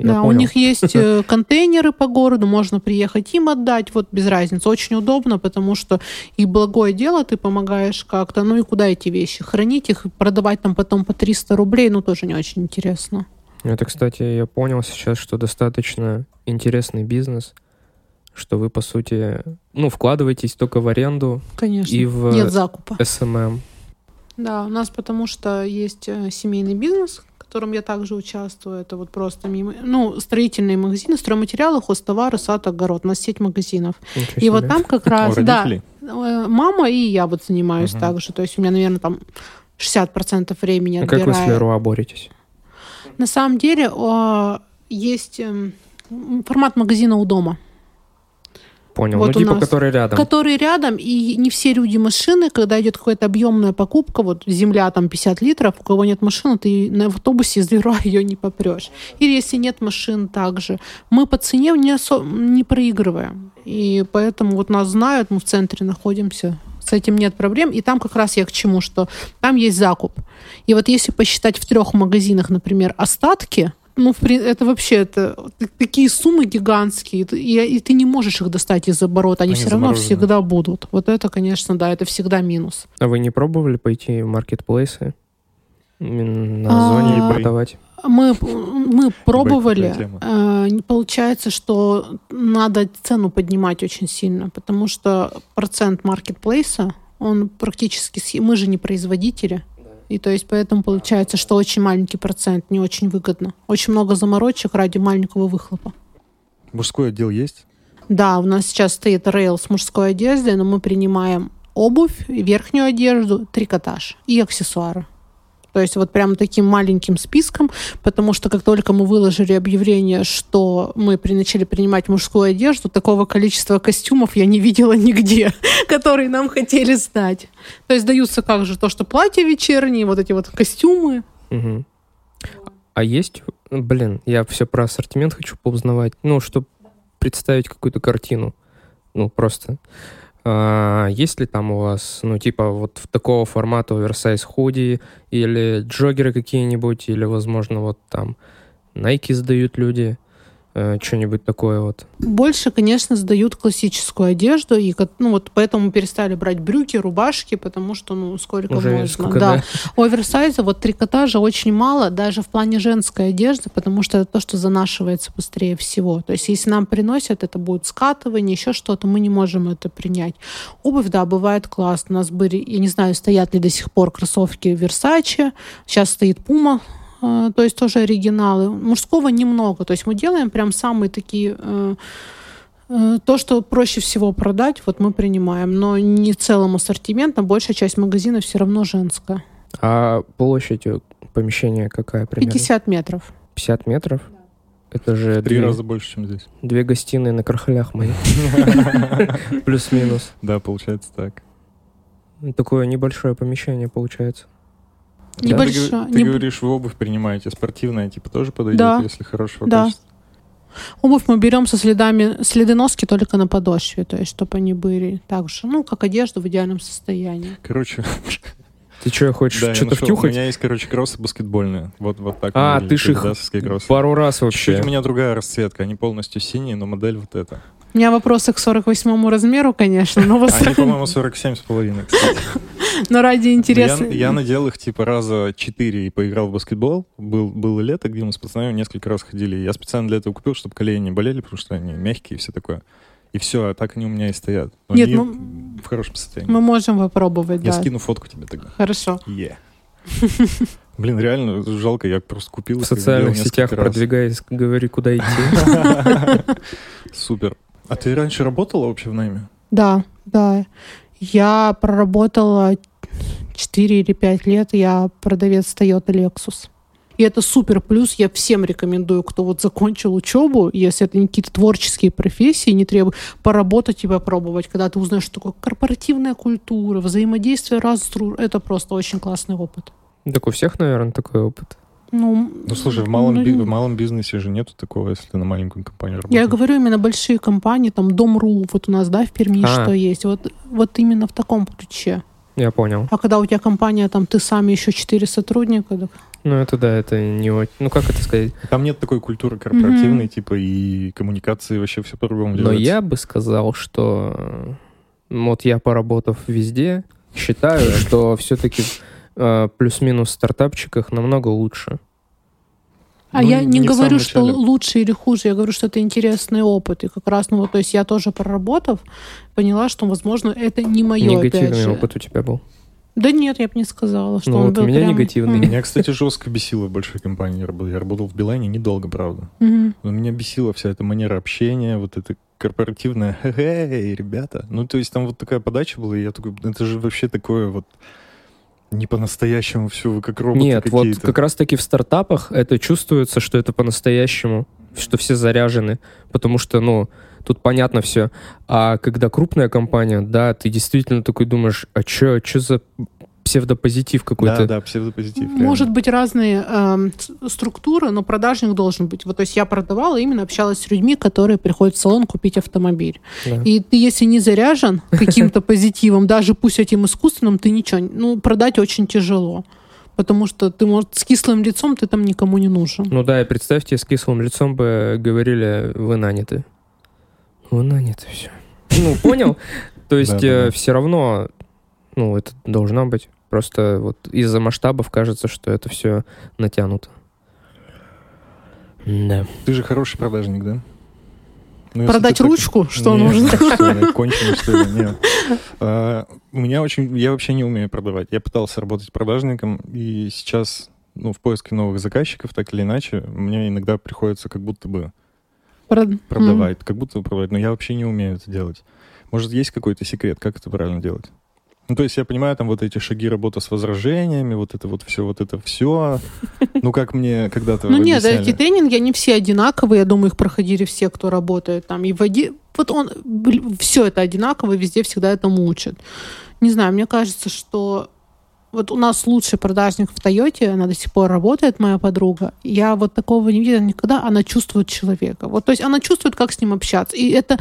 Я да, у понял. них есть э, контейнеры по городу, можно приехать им отдать, вот без разницы. Очень удобно, потому что и благое дело ты помогаешь как-то, ну и куда эти вещи? Хранить их, продавать там потом по 300 рублей, ну тоже не очень интересно. Это, кстати, я понял сейчас, что достаточно интересный бизнес, что вы, по сути, ну, вкладываетесь только в аренду Конечно. и в Нет закупа. SMM. Да, у нас потому что есть э, семейный бизнес, котором я также участвую. Это вот просто мимо... Ну, строительные магазины, стройматериалы, хозтовары, сад, огород. У нас сеть магазинов. Ничего И вот там как раз, да, э, мама и я вот занимаюсь Мгм. также. То есть у меня, наверное, там 60% времени А как вы с отбираю. Леруа боретесь? На самом деле э, есть эм, формат магазина у дома, Понял. Вот ну, типа, нас- который рядом. который рядом, и не все люди машины, когда идет какая-то объемная покупка, вот земля там 50 литров, у кого нет машины, ты на автобусе из Леруа ее не попрешь. Или если нет машин также. Мы по цене не, осо- не проигрываем. И поэтому вот нас знают, мы в центре находимся, с этим нет проблем. И там как раз я к чему, что там есть закуп. И вот если посчитать в трех магазинах, например, остатки, ну, это вообще это такие суммы гигантские, и, и ты не можешь их достать из оборота, они, Они все равно всегда будут. Вот это, конечно, да, это всегда минус. А вы не пробовали пойти в маркетплейсы? На А, зоне eBay. продавать? Мы, мы пробовали. э, не получается, что надо цену поднимать очень сильно, потому что процент маркетплейса, он практически... Мы же не производители. И то есть поэтому получается, что очень маленький процент, не очень выгодно. Очень много заморочек ради маленького выхлопа. Мужской отдел есть? Да, у нас сейчас стоит рейл с мужской одеждой, но мы принимаем обувь, верхнюю одежду, трикотаж и аксессуары. То есть вот прям таким маленьким списком, потому что как только мы выложили объявление, что мы начали принимать мужскую одежду, такого количества костюмов я не видела нигде, которые нам хотели сдать. То есть даются как же то, что платья вечерние, вот эти вот костюмы. Мгм. А есть, блин, я все про ассортимент хочу поузнавать, ну, чтобы представить какую-то картину, ну, просто. А, есть ли там у вас, ну, типа, вот в такого формата оверсайз худи или джогеры какие-нибудь, или, возможно, вот там Nike сдают люди, что-нибудь такое вот. Больше, конечно, сдают классическую одежду, и ну вот поэтому перестали брать брюки, рубашки, потому что ну сколько Уже можно. сколько, да. да. Оверсайза, вот трикотажа очень мало, даже в плане женской одежды, потому что это то, что занашивается быстрее всего. То есть если нам приносят, это будет скатывание, еще что-то, мы не можем это принять. Обувь, да, бывает классно. У нас были, я не знаю, стоят ли до сих пор кроссовки Versace, сейчас стоит Puma, э, то есть тоже оригиналы. Мужского немного, то есть мы делаем прям самые такие... э, э, то, что проще всего продать, вот мы принимаем, но не целым ассортиментом, большая часть магазина все равно женская. А площадь э, помещения какая примерно? 50 метров. 50 метров? Это же Три две, раза больше, чем здесь. две гостиные на Кархалях моих. Плюс-минус. Да, получается так. Такое небольшое помещение получается. Да, Небольшое. Ты, ты не- говоришь, вы обувь принимаете, спортивная типа тоже подойдет, Да. если хорошего Да. качества? Обувь мы берем со следами, следы носки только на подошве, то есть чтобы они были так же, ну, как одежда в идеальном состоянии. Короче, Ты что, хочешь Да, что-то нашел. У втюхать? меня есть, короче, кроссы баскетбольные. Вот, вот так. А, ты ж их кроссы. Пару раз Чуть-чуть вообще. у меня другая расцветка. Они полностью синие, но модель вот эта. У меня вопросы к 48 размеру, конечно, но, вас- Они, по-моему, 47 с половиной, кстати. но ради Я, интереса. я надел их типа раза четыре и поиграл в баскетбол. Был, было лето, где мы с пацанами несколько раз ходили. Я специально для этого купил, чтобы колени не болели, потому что они мягкие и все такое. И все, а так они у меня и стоят. Но Нет, они ну, в хорошем состоянии. мы можем попробовать, Я да. скину фотку тебе тогда. Хорошо. Е. Блин, реально жалко, я просто купил В социальных сетях раз. продвигаясь, говори, куда идти. Супер. А ты раньше работала вообще в найме? Да, да. Я проработала 4 или 5 лет, я продавец Toyota Lexus. И это супер плюс. Я всем рекомендую, кто вот закончил учебу, если это не какие-то творческие профессии, не требуют, поработать и попробовать, когда ты узнаешь, что такое корпоративная культура, взаимодействие раз Это просто очень классный опыт. Так у всех, наверное, такой опыт. Ну, Ну, слушай, в малом, ну, би- в малом бизнесе же нету такого, если ты на маленькую компанию работаешь. Я говорю именно большие компании, там Дом.ру, вот у нас, да, в Перми А. что есть, вот, вот именно в таком ключе. Я понял. А когда у тебя компания, там, ты сам еще четыре сотрудника, так Ну, это да, это не очень... Ну, как это сказать? Там нет такой культуры корпоративной, типа, и коммуникации вообще все по-другому Но делается. я бы сказал, что вот я, поработав везде, считаю, что все-таки плюс-минус стартапчиках намного лучше. А Ну, я не, не говорю, что лучше или хуже, я говорю, что это интересный опыт. И как раз, ну вот, то есть я тоже проработав, поняла, что, возможно, это не мое, опять Негативный же. опыт у тебя был. Да нет, я бы не сказала, что Ну он вот у был меня прям- негативный. М, Меня, кстати, жестко бесило в большой компании работать. Я работал в Билайне недолго, правда. мгм. Но меня бесила вся эта манера общения, вот это корпоративное «Эй, ребята!» Ну, то есть там вот такая подача была, и я такой, это же вообще такое вот не по-настоящему все, вы как роботы Нет, вот как раз-таки в стартапах это чувствуется, что это по-настоящему, что все заряжены, потому что, ну, тут понятно все. А когда крупная компания, да, ты действительно такой думаешь, а чё, чё за псевдопозитив какой-то? Да, да, псевдопозитив. реально. Может быть разные с- структуры, но продажник должен быть. Вот, то есть я продавала, именно общалась с людьми, которые приходят в салон купить автомобиль. Да. И ты, если не заряжен каким-то позитивом, даже пусть этим искусственным, ты ничего, ну, продать очень тяжело. Потому что ты, может, с кислым лицом ты там никому не нужен. Ну да, и представьте, с кислым лицом бы говорили, вы наняты. Вы наняты, все. Ну, понял? То есть Да-да-да. все равно, ну, это должно быть. Просто вот из-за масштабов кажется, что это все натянуто. Да. Ты же хороший продажник, да? Ну, Продать так- ручку, что Нет, нужно? что ли, конченый, что ли? Нет. А, У меня очень... Я вообще не умею продавать. Я пытался работать продажником, и сейчас, ну, в поиске новых заказчиков, так или иначе, мне иногда приходится как будто бы Прод- продавать, как будто бы продавать, но я вообще не умею это делать. Может, есть какой-то секрет, как это правильно делать? Ну, то есть я понимаю, там вот эти шаги работы с возражениями, вот это вот все, вот это все. Ну, как мне когда-то Ну нет, эти тренинги, они все одинаковые. Я думаю, их проходили все, кто работает там. И в оди- Вот он, все это одинаково, везде всегда этому учат. Не знаю, мне кажется, что вот у нас лучший продажник в Тойоте, она до сих пор работает, моя подруга. Я вот такого не видела никогда. Она чувствует человека. Вот, то есть она чувствует, как с ним общаться. И это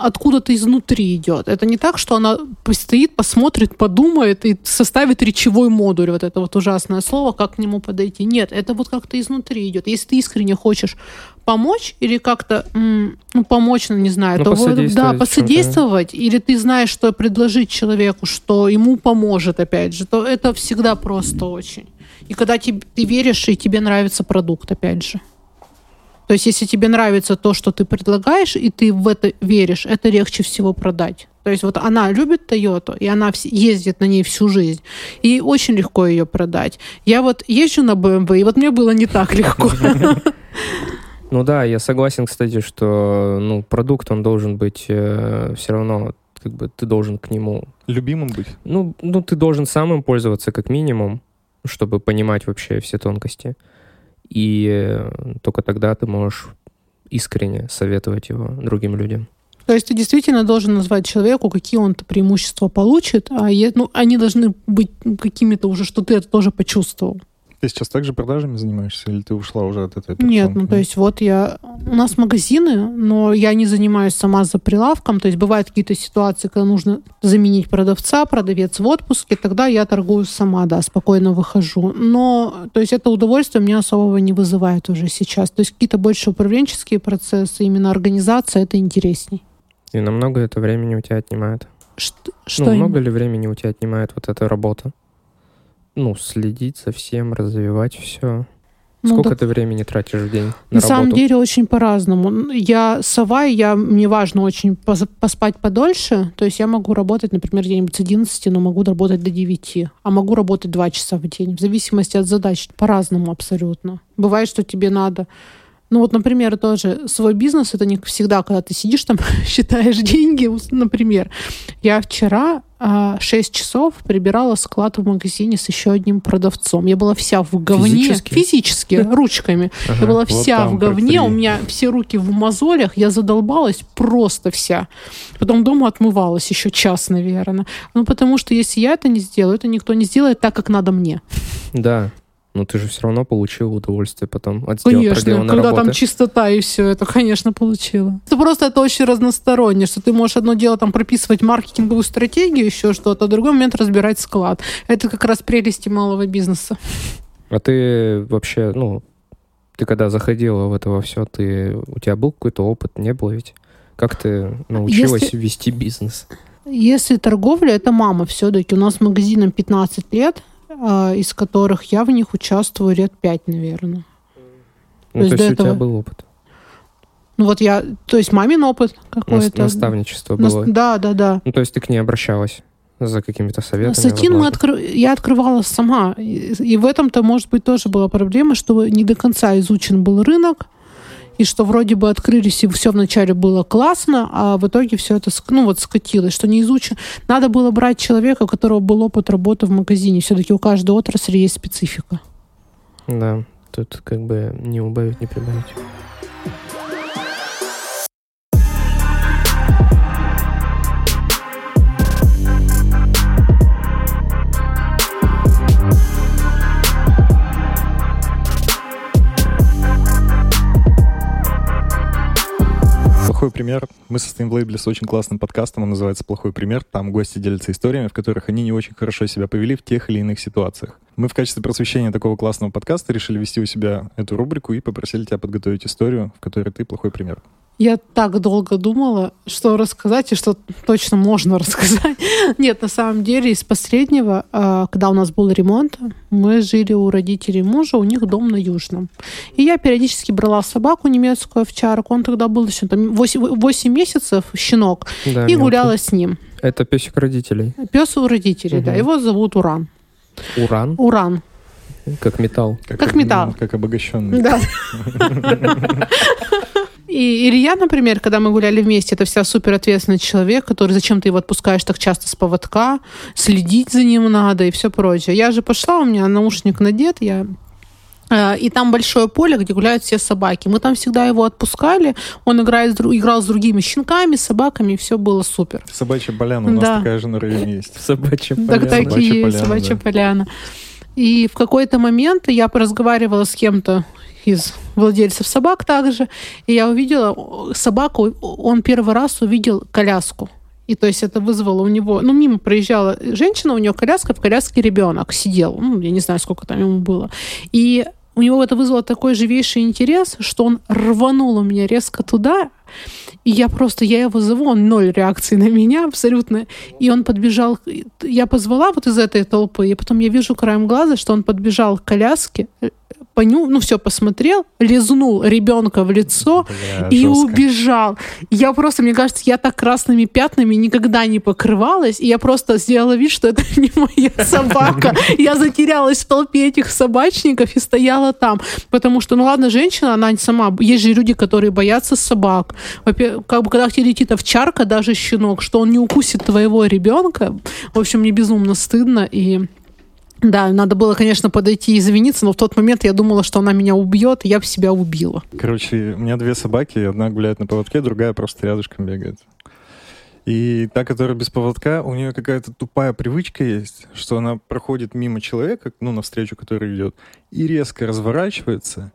откуда-то изнутри идет. Это не так, что она постоит, посмотрит, подумает и составит речевой модуль. Вот это вот ужасное слово, как к нему подойти. Нет, это вот как-то изнутри идет. Если ты искренне хочешь помочь или как-то ну, помочь, ну, не знаю, Ну, то вот, посодействовать да, посодействовать, или ты знаешь, что предложить человеку, что ему поможет, опять же, то это всегда просто очень. И когда тебе, ты веришь, и тебе нравится продукт, опять же. То есть, если тебе нравится то, что ты предлагаешь, и ты в это веришь, это легче всего продать. То есть вот она любит Тойоту, и она ездит на ней всю жизнь. И очень легко ее продать. Я вот езжу на BMW, и вот мне было не так легко. Ну да, я согласен, кстати, что ну, продукт, он должен быть все равно, как бы ты должен к нему... Любимым быть? Ну, ну, ты должен сам им пользоваться как минимум, чтобы понимать вообще все тонкости. И только тогда ты можешь искренне советовать его другим людям. То есть ты действительно должен назвать человеку, какие он преимущества получит, а ну, они должны быть какими-то уже, что ты это тоже почувствовал. Ты сейчас также продажами занимаешься или ты ушла уже от этой Нет, операционки? ну то есть вот я... У нас магазины, но я не занимаюсь сама за прилавком. То есть бывают какие-то ситуации, когда нужно заменить продавца, продавец в отпуске, тогда я торгую сама, да, спокойно выхожу. Но, то есть это удовольствие меня особого не вызывает уже сейчас. То есть какие-то больше управленческие процессы, именно организация, это интересней. И намного это времени у тебя отнимает? Что, что ну, именно? много ли времени у тебя отнимает вот эта работа? Ну, следить за всем, развивать все. Ну, Сколько да, ты времени тратишь в день на, На самом деле очень по-разному. Я сова, я, мне важно очень пос- поспать подольше. То есть я могу работать, например, где-нибудь с 11, но могу работать до 9. А могу работать 2 часа в день. В зависимости от задач. По-разному абсолютно. Бывает, что тебе надо... Ну вот, например, тоже свой бизнес, это не всегда, когда ты сидишь там, считаешь деньги. Например, я вчера 6 часов прибирала склад в магазине с еще одним продавцом. Я была вся в говне. Физически? Физически, ручками. Ага. Я была вся в говне, у меня все руки в мозолях, я задолбалась просто вся. Потом дома отмывалась еще час, наверное. Ну, потому что если я это не сделаю, это никто не сделает так, как надо мне. Да. Но ты же все равно получил удовольствие потом от Конечно, проделанной когда работы. там чистота и все это, конечно, получила. Это просто это очень разносторонне, что ты можешь одно дело там прописывать маркетинговую стратегию, еще что-то, а другой момент разбирать склад. Это как раз прелести малого бизнеса. А ты вообще, ну, ты когда заходила в это во все, ты, у тебя был какой-то опыт, не было ведь? Как ты научилась Если- вести бизнес? Если торговля, это мама все-таки. У нас магазинам 15 лет, из которых я в них участвую лет 5, наверное. Ну, есть то до есть у тебя этого- был опыт. Ну вот я, то есть мамин опыт какой-то. наставничество Нас- было. Да, да, да. Ну, то есть ты к ней обращалась за какими-то советами? Сатин мы откры- я открывала сама. И в этом-то, может быть, тоже была проблема, что не до конца изучен был рынок, и что вроде бы открылись, и все вначале было классно, а в итоге все это ну, вот скатилось, что не изучен. Надо было брать человека, у которого был опыт работы в магазине. Все-таки у каждой отрасли есть специфика. Да, тут как бы не убавить, не прибавить. Плохой пример. Мы состоим в лейбле с очень классным подкастом, он называется «Плохой пример». Там гости делятся историями, в которых они не очень хорошо себя повели в тех или иных ситуациях. Мы в качестве просвещения такого классного подкаста решили вести у себя эту рубрику и попросили тебя подготовить историю, в которой ты плохой пример. Я так долго думала, что рассказать и что точно можно рассказать. Нет, на самом деле, из последнего, а, когда у нас был ремонт, мы жили у родителей мужа, у них дом на Южном. И я периодически брала собаку немецкую овчарку, он тогда был еще там 8, 8 месяцев, щенок, Да, и мелкий. гуляла с ним. Это песик родителей. Пес у родителей, да, Мгм. его зовут Уран. Уран, Уран, как металл. Как металл. Как обогащенный. да. И Илья, например, когда мы гуляли вместе, это вся супер ответственный человек, который зачем ты его отпускаешь так часто с поводка, следить за ним надо и все прочее. Я же пошла, у меня наушник надет, я э, и там большое поле, где гуляют все собаки. Мы там всегда его отпускали. Он играет, играл с другими щенками, собаками, и все было супер. Собачья поляна, у нас Да. такая же на районе есть. Собачья поляна. так и Собачья есть, поляна, собачья да. поляна. И в какой-то момент я разговаривала с кем-то из владельцев собак также, и я увидела собаку, он первый раз увидел коляску. И то есть это вызвало у него... Ну, мимо проезжала женщина, у нее коляска, в коляске ребенок сидел. Ну, я не знаю, сколько там ему было. И у него это вызвало такой живейший интерес, что он рванул у меня резко туда, и я просто, я его зову, он ноль реакции на меня абсолютно. И он подбежал, я позвала вот из этой толпы, и потом я вижу краем глаза, что он подбежал к коляске, поню, ну все, посмотрел, лизнул ребенка в лицо Бля, и жестко. убежал. Я просто, мне кажется, я так красными пятнами никогда не покрывалась, и я просто сделала вид, что это не моя собака. Я затерялась в толпе этих собачников и стояла там. Потому что, ну ладно, женщина, она сама... Есть же люди, которые боятся собак. Во-первых, как бы, когда к тебе летит овчарка, даже щенок, что он не укусит твоего ребенка. В общем, мне безумно стыдно, и... Да, надо было, конечно, подойти и извиниться, но в тот момент я думала, что она меня убьет, и я бы себя убила. Короче, у меня две собаки, одна гуляет на поводке, другая просто рядышком бегает. И та, которая без поводка, у нее какая-то тупая привычка есть, что она проходит мимо человека, ну, навстречу, который идет, и резко разворачивается,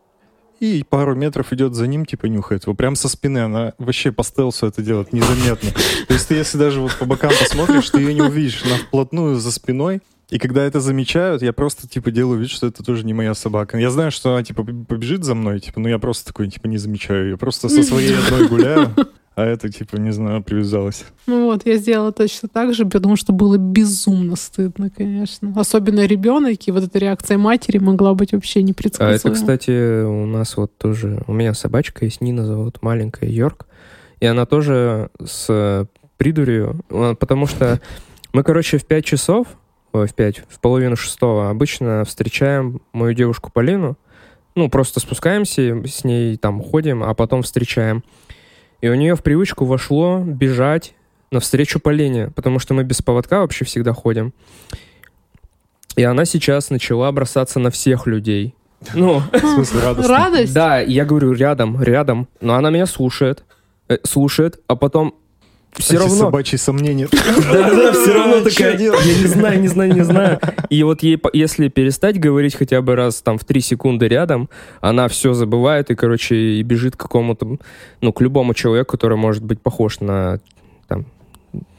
и пару метров идет за ним, типа нюхает его. Прям со спины. Она вообще по стелсу это делает незаметно. То есть ты, если даже вот по бокам посмотришь, ты ее не увидишь. Она вплотную за спиной. И когда это замечают, я просто, типа, делаю вид, что это тоже не моя собака. Я знаю, что она, типа, побежит за мной, типа, но я просто такой, типа, не замечаю ее. Просто со своей одной гуляю, а это, типа, не знаю, привязалась. Ну вот, я сделала точно так же, потому что было безумно стыдно, конечно. Особенно ребенок, и вот эта реакция матери могла быть вообще А непредсказуема. это, кстати, у нас вот тоже... У меня собачка есть, Нина зовут, маленькая, Йорк. И она тоже с придурью, а, потому что мы, короче, в 5 часов, в 5, в половину шестого обычно встречаем мою девушку Полину. Ну, просто спускаемся, с ней там ходим, а потом встречаем. И у нее в привычку вошло бежать навстречу Полине, потому что мы без поводка вообще всегда ходим. И она сейчас начала бросаться на всех людей. Ну, В смысле, радостно. Радость? да, я говорю рядом, рядом, но она меня слушает, э, слушает, а потом все равно... собачьи сомнения. Да, да, все равно такая, я не знаю, не знаю, не знаю. И вот ей, если перестать говорить хотя бы раз там в три секунды рядом, она все забывает и, короче, и бежит к какому-то, ну, к любому человеку, который может быть похож на, там,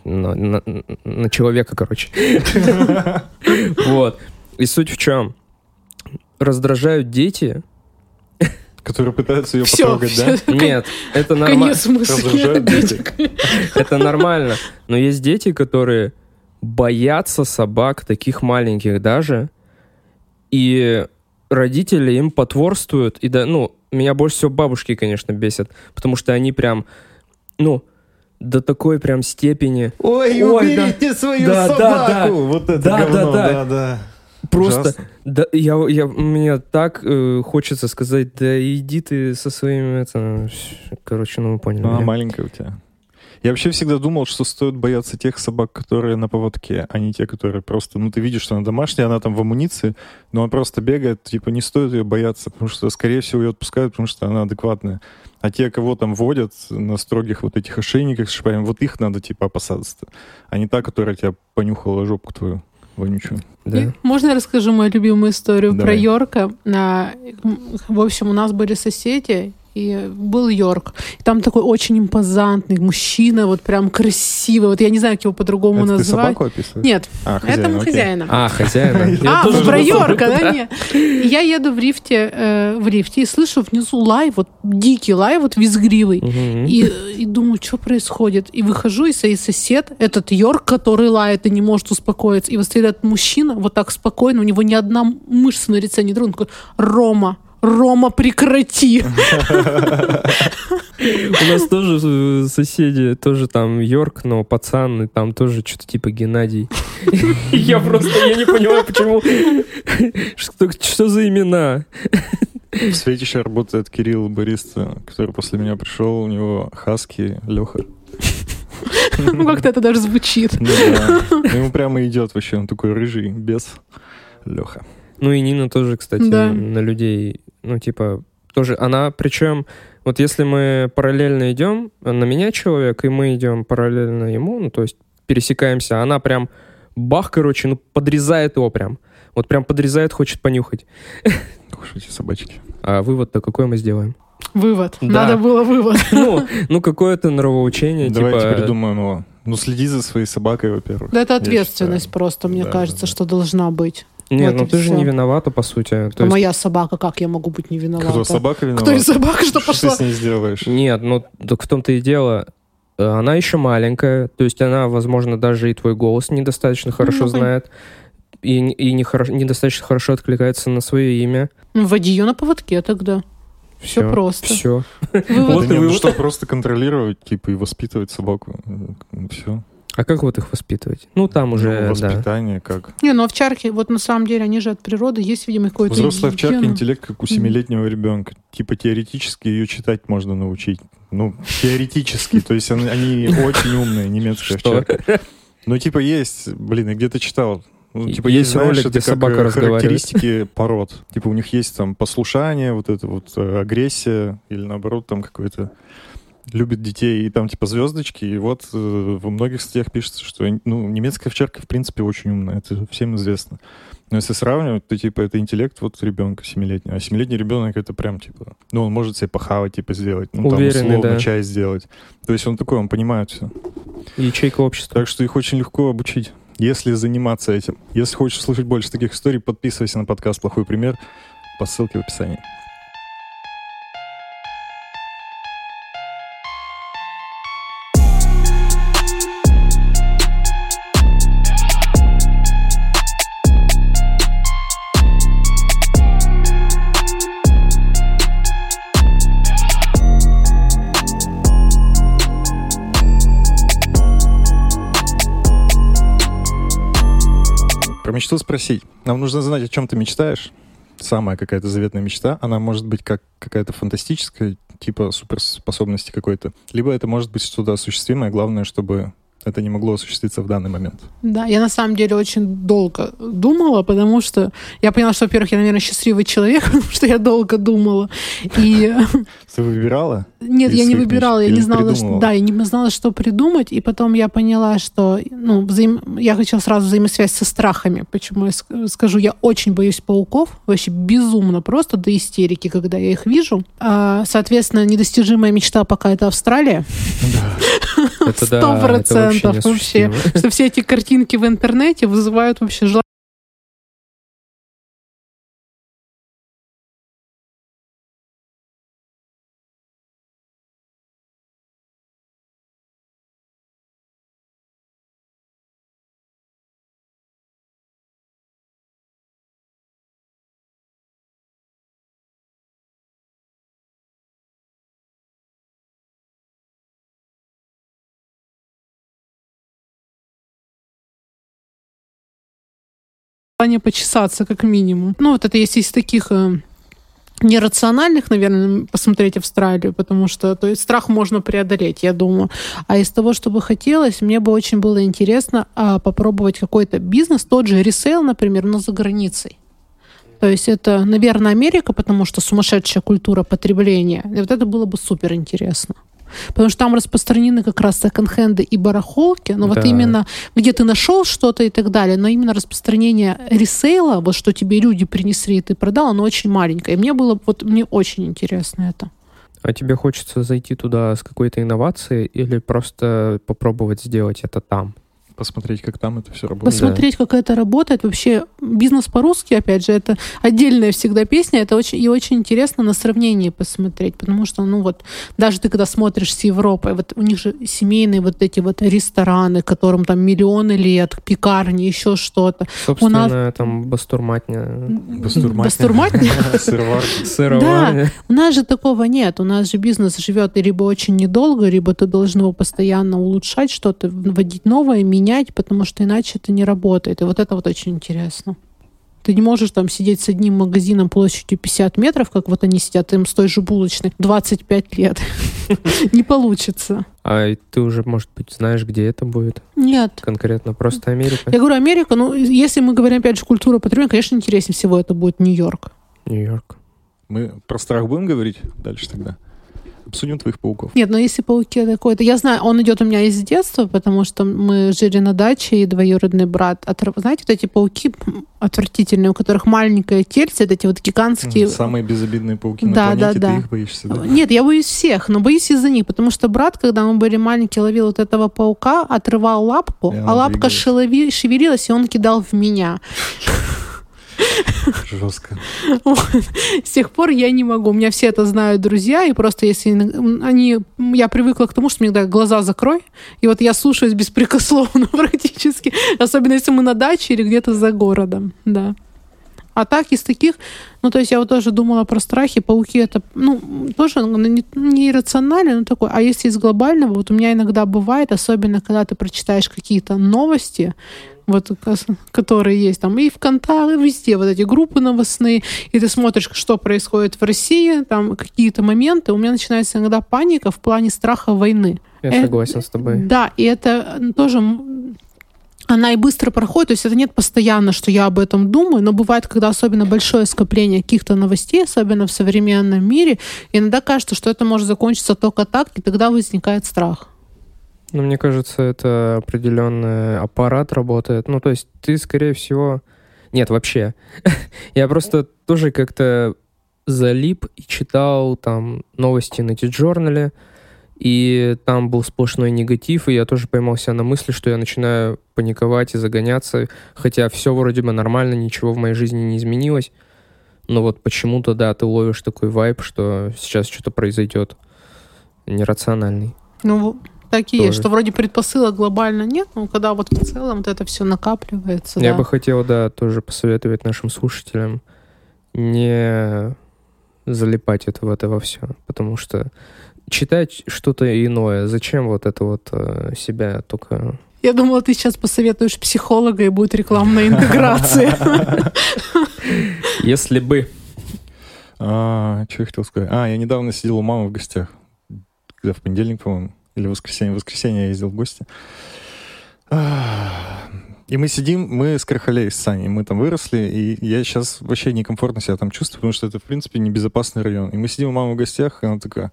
на, на- на человека, короче. Вот. И суть в чем? Раздражают дети. Которые пытаются ее Все, потрогать, да? Нет, это нормально. Это нормально. Но есть дети, которые боятся собак, таких маленьких даже, и родители им потворствуют. И да, ну, меня больше всего бабушки, конечно, бесят, потому что они прям, ну, до такой прям степени Ой, Ой, уберите свою Да, да, собаку! да. Вот это Да, да, говно, да. да, да. Просто... Ужасно. Да, я, я, мне так э, хочется сказать, да иди ты со своими, это, короче, ну вы поняли. Она меня. маленькая у тебя. Я вообще всегда думал, что стоит бояться тех собак, которые на поводке, а не те, которые просто... Ну, ты видишь, что она домашняя, она там в амуниции, но она просто бегает, типа, не стоит ее бояться, потому что, скорее всего, ее отпускают, потому что она адекватная. А те, кого там водят на строгих вот этих ошейниках с шипами, вот их надо, типа, опасаться а не та, которая тебя понюхала жопку твою вонючую. Да. И Можно я расскажу мою любимую историю про Давай. Йорка? А, В общем, у нас были соседи, и был Йорк. И там такой очень импозантный мужчина, вот прям красивый. Вот я не знаю, как его по-другому Это ты назвать. собаку описываешь? Нет, А, хозяина, этому окей. хозяина. А, хозяина. А, про Йорка, да, нет. Я еду в лифте, э, в лифте и слышу внизу лай, вот дикий лай, вот визгривый. И, думаю, что происходит. И выхожу, и сосед, этот Йорк, который лает и не может успокоиться. И вот стоит этот мужчина, вот так спокойно, у него ни одна мышца на лице не. Такой, Рома, Рома, прекрати. У нас тоже э, соседи, тоже там Йорк, но пацан, и там тоже что-то типа Геннадий. Я просто, я не понимаю, почему. Что, за имена? В Светище работает Кирилл Бориста, который после меня пришел, у него хаски Леха. Ну, как-то это даже звучит. Ну да. Ему прямо идет вообще, он такой рыжий, без Леха. Ну и Нина тоже, кстати, на людей, ну типа, тоже, она, причем, вот если мы параллельно идем, на меня человек, и мы идем параллельно ему, ну то есть пересекаемся, она прям бах, короче, ну подрезает его прям. Вот прям подрезает, хочет понюхать. Эти собачки. А вывод-то какой мы сделаем? Вывод. Да. Надо было вывод. Ну, ну какое-то нравоучение, Давайте типа... придумаем его. Ну, следи за своей собакой, во-первых. Да это ответственность просто, мне Да, кажется, да, да. что должна быть. Нет, Вот ну и ты же всё. не виновата, по сути. То А есть- моя собака, как я могу быть не виновата? Кто, собака виновата? Кто из собак, что Что ты пошла? с ней сделаешь? Нет, ну так в том-то и дело. Э, Она еще маленькая, то есть она, возможно, даже и твой голос недостаточно хорошо Ну, знает. И, не- и не хоро- недостаточно хорошо откликается на свое имя. Ну, Води ее на поводке тогда. Всё Всё, просто. Все. Вывод. Вот да и нет, ну что, просто контролировать, типа, и воспитывать собаку. Все. А как вот их воспитывать? Ну, там уже, да. воспитание как. Не, ну овчарки, вот на самом деле, они же от природы, есть, видимо, какой-то... Взрослая овчарка, интеллект, как у семилетнего ребенка. Типа, теоретически ее читать можно научить. Ну, теоретически. То есть они, очень умные, немецкая овчарка. Ну, типа, есть, блин, я где-то читал. Ну, типа, есть есть, знаешь, ролик, это где как собака э, разговаривает. характеристики пород. Типа, у них есть там послушание, вот это вот э, агрессия, или наоборот, там какой-то любит детей, и там типа звездочки, и вот э, во многих статьях пишется, что ну, немецкая овчарка в принципе очень умная, это всем известно. Но если сравнивать, то типа это интеллект вот ребенка семилетнего, а семилетний ребенок это прям типа, ну он может себе похавать типа сделать, ну Уверенный, там условно да. чай сделать. То есть он такой, он понимает все. Ячейка общества. Так что их очень легко обучить, если заниматься этим. Если хочешь слушать больше таких историй, подписывайся на подкаст «Плохой пример» по ссылке в описании. Мечту спросить. Нам нужно знать, о чем ты мечтаешь. Самая какая-то заветная мечта. Она может быть как какая-то фантастическая, типа суперспособности какой-то. Либо это может быть что-то осуществимое. Главное, чтобы это не могло осуществиться в данный момент. Да, я на самом деле очень долго думала, потому что я поняла, что, во-первых, я, наверное, счастливый человек, потому что я долго думала. И Ты выбирала? Нет, я не выбирала, я не знала, что, да, я не знала, что придумать, и потом я поняла, что, ну, взаим- я хотела сразу взаимосвязь со страхами. Почему я ск- скажу, я очень боюсь пауков, вообще безумно, просто до истерики, когда я их вижу. А, соответственно, недостижимая мечта пока это Австралия. Сто это процентов вообще. Что все эти картинки в интернете вызывают вообще желание желание почесаться, как минимум. Ну, вот это есть из таких э, нерациональных, наверное, посмотреть Австралию, потому что то есть страх можно преодолеть, я думаю. А из того, что бы хотелось, мне бы очень было интересно а, попробовать какой-то бизнес, тот же ресейл, например, но за границей. То есть это, наверное, Америка, потому что сумасшедшая культура потребления. И вот это было бы супер интересно. Потому что там распространены как раз секонд-хенды и барахолки, но вот Да. именно где ты нашел что-то и так далее, но именно распространение ресейла, вот что тебе люди принесли и ты продал, оно очень маленькое. И мне было, вот мне очень интересно это. А тебе хочется зайти туда с какой-то инновацией или просто попробовать сделать это там? Посмотреть, как там это все работает. Посмотреть, как это работает. Вообще, бизнес по-русски, опять же, это отдельная всегда песня. Это очень, и очень интересно на сравнении посмотреть. Потому что, ну вот, даже ты когда смотришь с Европой, вот у них же семейные вот эти вот рестораны, которым там миллионы лет, пекарни, еще что-то. Собственно, там бастурматня. Бастурматня. Бастурматня? Сыроварня. Сыроварня. У нас же такого нет. У нас же бизнес живет либо очень недолго, либо ты должен его постоянно улучшать, что-то вводить новое, менять, потому что иначе это не работает. И вот это вот очень интересно. Ты не можешь там сидеть с одним магазином площадью 50 метров, как вот они сидят им с той же булочной, 25 лет. Не получится. А ты уже, может быть, знаешь, где это будет Нет. конкретно? Просто Америка? Я говорю, Америка, ну, если мы говорим, опять же, культура потребления, конечно, интереснее всего это будет Нью-Йорк. Нью-Йорк. Мы про страх будем говорить дальше тогда? Обсудим твоих пауков. Нет, но если пауки такой-то... Я знаю, он идет у меня из детства, потому что мы жили на даче, и двоюродный брат... отрыв- Знаете, вот эти пауки отвратительные, у которых маленькое тельце, вот эти вот гигантские... Самые безобидные пауки на Да, да, планете, да. ты их боишься, да? Нет, я боюсь всех, но боюсь из-за них, потому что брат, когда мы были маленькие, ловил вот этого паука, отрывал лапку, И а лапка шелови- шевелилась, и он кидал в меня. Жестко. С тех пор я не могу. У меня все это знают друзья, и просто если они... Я привыкла к тому, что мне глаза закрой, и вот я слушаюсь беспрекословно практически, особенно если мы на даче или где-то за городом, да. А так из таких, ну, то есть я вот тоже думала про страхи, пауки это, ну, тоже не, не иррационально, но такой. А если из глобального, вот у меня иногда бывает, особенно когда ты прочитаешь какие-то новости, вот, которые есть там и ВКонтакте, и везде вот эти группы новостные, и ты смотришь, что происходит в России, там какие-то моменты, у меня начинается иногда паника в плане страха войны. Я Э, согласен с тобой. Да, и это тоже она и быстро проходит, то есть это нет постоянно, что я об этом думаю, но бывает, когда особенно большое скопление каких-то новостей, особенно в современном мире, иногда кажется, что это может закончиться только так, и тогда возникает страх. Ну, мне кажется, это определенный аппарат работает. Ну, то есть ты, скорее всего... Нет, вообще. Я просто тоже как-то залип и читал там новости на T-журнале, и там был сплошной негатив, и я тоже поймался на мысли, что я начинаю паниковать и загоняться, хотя все вроде бы нормально, ничего в моей жизни не изменилось, но вот почему-то, да, ты ловишь такой вайп, что сейчас что-то произойдет нерациональный. Ну, так и есть, что вроде предпосылок глобально нет, но когда вот в целом вот это все накапливается. Я да. бы хотел, да, тоже посоветовать нашим слушателям не залипать это в это во все, потому что читать что-то иное, зачем вот это вот э, себя только... Я думала, ты сейчас посоветуешь психолога и будет рекламная интеграция. Если бы. А, что я хотел сказать? А, я недавно сидел у мамы в гостях. Когда в понедельник, по-моему, или в воскресенье. В воскресенье я ездил в гости. И мы сидим, мы с Крахалей, с Саней, мы там выросли, и я сейчас вообще некомфортно себя там чувствую, потому что это, в принципе, небезопасный район. И мы сидим у мамы в гостях, и она такая,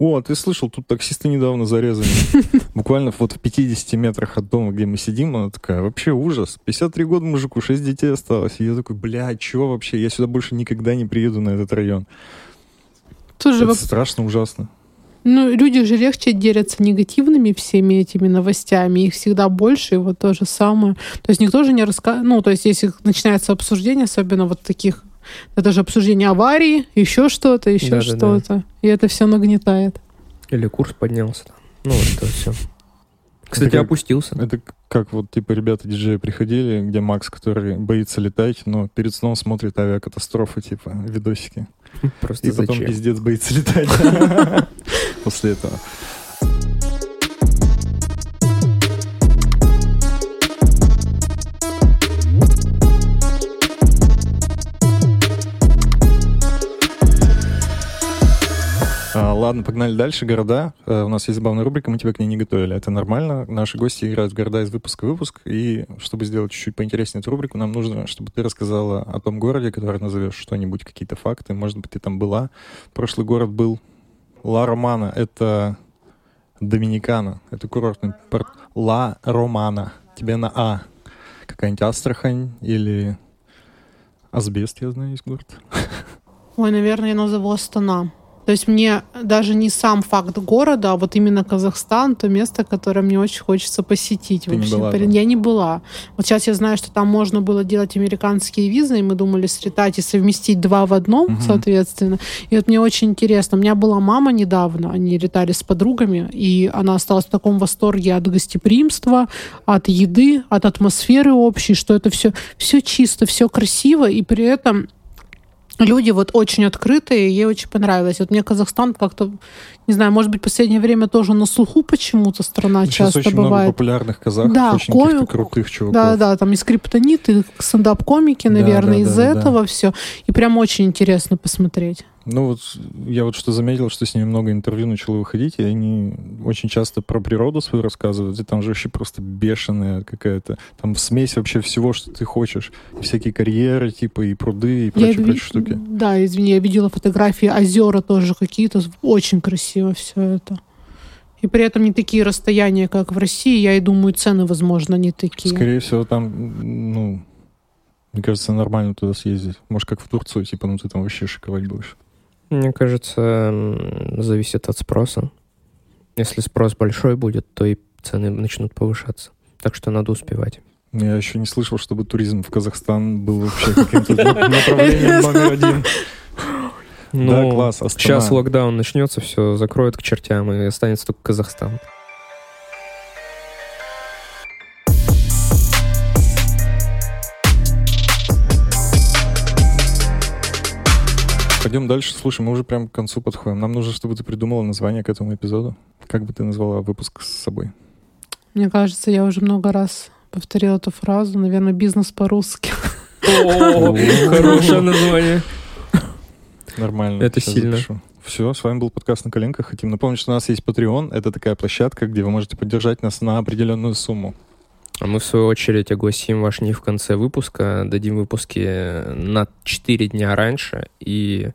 о, а ты слышал, тут таксисты недавно зарезали. Буквально вот в 50 метрах от дома, где мы сидим, она такая, вообще ужас. 53 года мужику, 6 детей осталось. И я такой, бля, чего вообще? Я сюда больше никогда не приеду на этот район. Тоже это страшно, ужасно. Ну, люди же легче делятся негативными всеми этими новостями, их всегда больше, и вот то же самое. То есть никто же не рассказывает, ну, то есть если начинается обсуждение, особенно вот таких, это же обсуждение аварии, еще что-то, еще да, что-то, да, да. и это все нагнетает. Или курс поднялся. Ну, вот это все. Кстати, это как, опустился. Это как вот, типа, ребята диджеи приходили, где Макс, который боится летать, но перед сном смотрит авиакатастрофы, типа, видосики. Просто И потом зачем? пиздец боится летать после этого. А, ладно, погнали дальше. Города. А, у нас есть забавная рубрика, мы тебя к ней не готовили. Это нормально. Наши гости играют в города из выпуска в выпуск. И чтобы сделать чуть-чуть поинтереснее эту рубрику, нам нужно, чтобы ты рассказала о том городе, который назовешь что-нибудь, какие-то факты. Может быть, ты там была. Прошлый город был Ла Романа. Это Доминикана. Это курортный порт. Ла Романа. Тебе на А. Какая-нибудь Астрахань или Асбест, я знаю, есть город. Ой, наверное, я назову Астана. То есть мне даже не сам факт города, а вот именно Казахстан, то место, которое мне очень хочется посетить. Ты вообще. не была, я не была. Вот сейчас я знаю, что там можно было делать американские визы, и мы думали слетать и совместить два в одном, угу. соответственно. И вот мне очень интересно. У меня была мама недавно, они летали с подругами, и она осталась в таком восторге от гостеприимства, от еды, от атмосферы общей, что это все, все чисто, все красиво, и при этом люди вот очень открытые, ей очень понравилось. Вот мне Казахстан как-то, не знаю, может быть, в последнее время тоже на слуху почему-то страна Сейчас часто очень бывает. много популярных казахов, да, очень ком... крутых чуваков. Да, да, там и скриптонит, и стендап-комики, наверное, да, да, из да, этого да. все. И прям очень интересно посмотреть. Ну вот я вот что заметил, что с ними много интервью начало выходить, и они очень часто про природу свою рассказывают, и там же вообще просто бешеная какая-то, там смесь вообще всего, что ты хочешь. Всякие карьеры, типа, и пруды, и прочие, прочие штуки. Да, извини, я видела фотографии, озера тоже какие-то, очень красиво все это. И при этом не такие расстояния, как в России. Я и думаю, цены, возможно, не такие. Скорее всего, там, ну, мне кажется, нормально туда съездить. Может, как в Турцию, типа, ну ты там вообще шиковать будешь. Мне кажется, зависит от спроса. Если спрос большой будет, то и цены начнут повышаться. Так что надо успевать. Я еще не слышал, чтобы туризм в Казахстан был вообще каким-то направлением номер один. Ну, да, класс, Астана. Сейчас локдаун начнется, все закроют к чертям, и останется только Казахстан. Пойдем дальше. Слушай, мы уже прям к концу подходим. Нам нужно, чтобы ты придумала название к этому эпизоду. Как бы ты назвала выпуск с собой? Мне кажется, я уже много раз повторила эту фразу. Наверное, бизнес по-русски. О, хорошее название. Нормально. Это сильно. Все, с вами был подкаст «На коленках». Хотим напомнить, что у нас есть Patreon. Это такая площадка, где вы можете поддержать нас на определенную сумму. А мы, в свою очередь, огласим ваш НИФ в конце выпуска, дадим выпуски на 4 дня раньше, и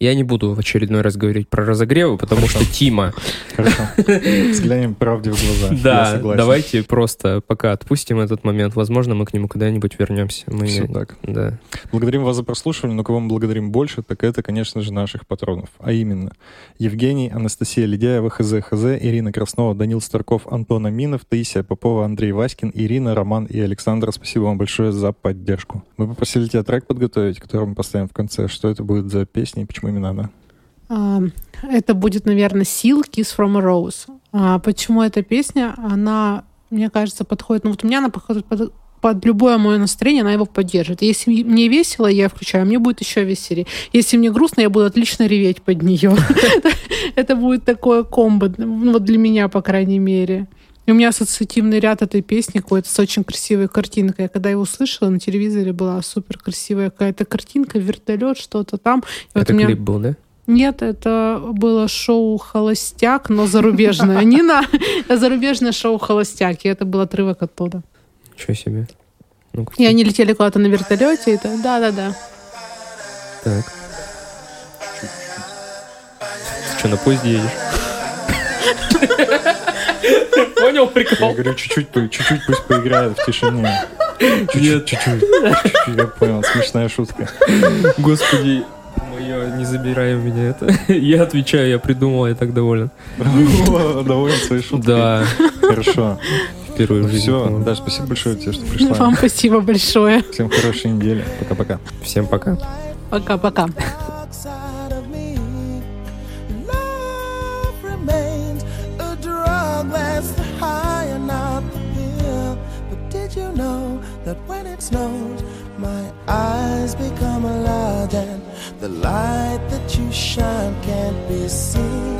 я не буду в очередной раз говорить про разогревы, потому Хорошо. что Тима... Хорошо. Взглянем правде в глаза. Да, давайте просто пока отпустим этот момент. Возможно, мы к нему когда-нибудь вернемся. Мы Всё не- так. Да. Благодарим вас за прослушивание, но кого мы благодарим больше, так это, конечно же, наших патронов. А именно Евгений, Анастасия Ледяева, ХЗ ХЗ, Ирина Краснова, Данил Старков, Антон Аминов, Таисия Попова, Андрей Васькин, Ирина, Роман и Александр. Спасибо вам большое за поддержку. Мы попросили тебя трек подготовить, который мы поставим в конце. Что это будет за песня и почему именно она? А, Это будет, наверное, Seal Kiss from a Rose. А Почему эта песня? Она, мне кажется, подходит... Ну вот у меня она подходит под, под любое мое настроение, она его поддержит. Если мне весело, я включаю, мне будет еще веселее. Если мне грустно, я буду отлично реветь под нее. Это будет такое комбо, ну вот для меня, по крайней мере. У меня ассоциативный ряд этой песни какой-то с очень красивой картинкой. Я когда его услышала, на телевизоре была супер красивая какая-то картинка, вертолет, что-то там. И вот Это меня- клип был, да? нет, это было шоу «Холостяк», но зарубежное. Не на зарубежное шоу «Холостяк», и это был отрывок оттуда. Ничего себе. И они летели куда-то на вертолете. Это... Да-да-да. Так. Ты что, на поезде едешь? Понял Я прикол? говорю, чуть-чуть, чуть-чуть пусть поиграет в тишине. Чуть-чуть, чуть-чуть. Я понял, смешная шутка. Господи, мое, не забирай у меня это. Я отвечаю, я придумал, я так доволен. Доволен своей шуткой. Да, Хорошо. впервые в жизни. Все. Даш, спасибо большое тебе, что пришла. Вам спасибо большое. Всем хорошей недели. Пока-пока. Всем пока. Пока-пока. Eyes become large and the light that you shine can't be seen?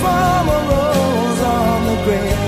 From a rose on the grave.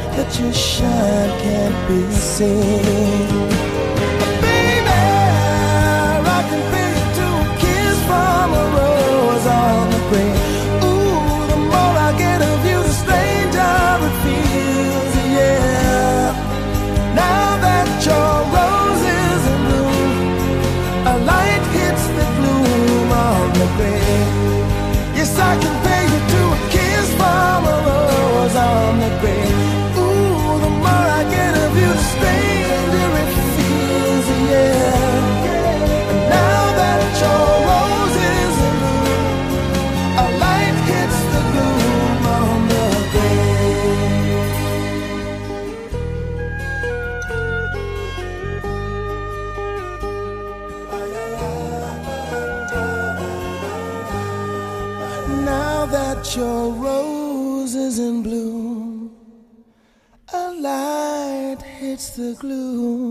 that you shine can't be seen? Baby, I can feel you a kiss from a rose on the grave. The glue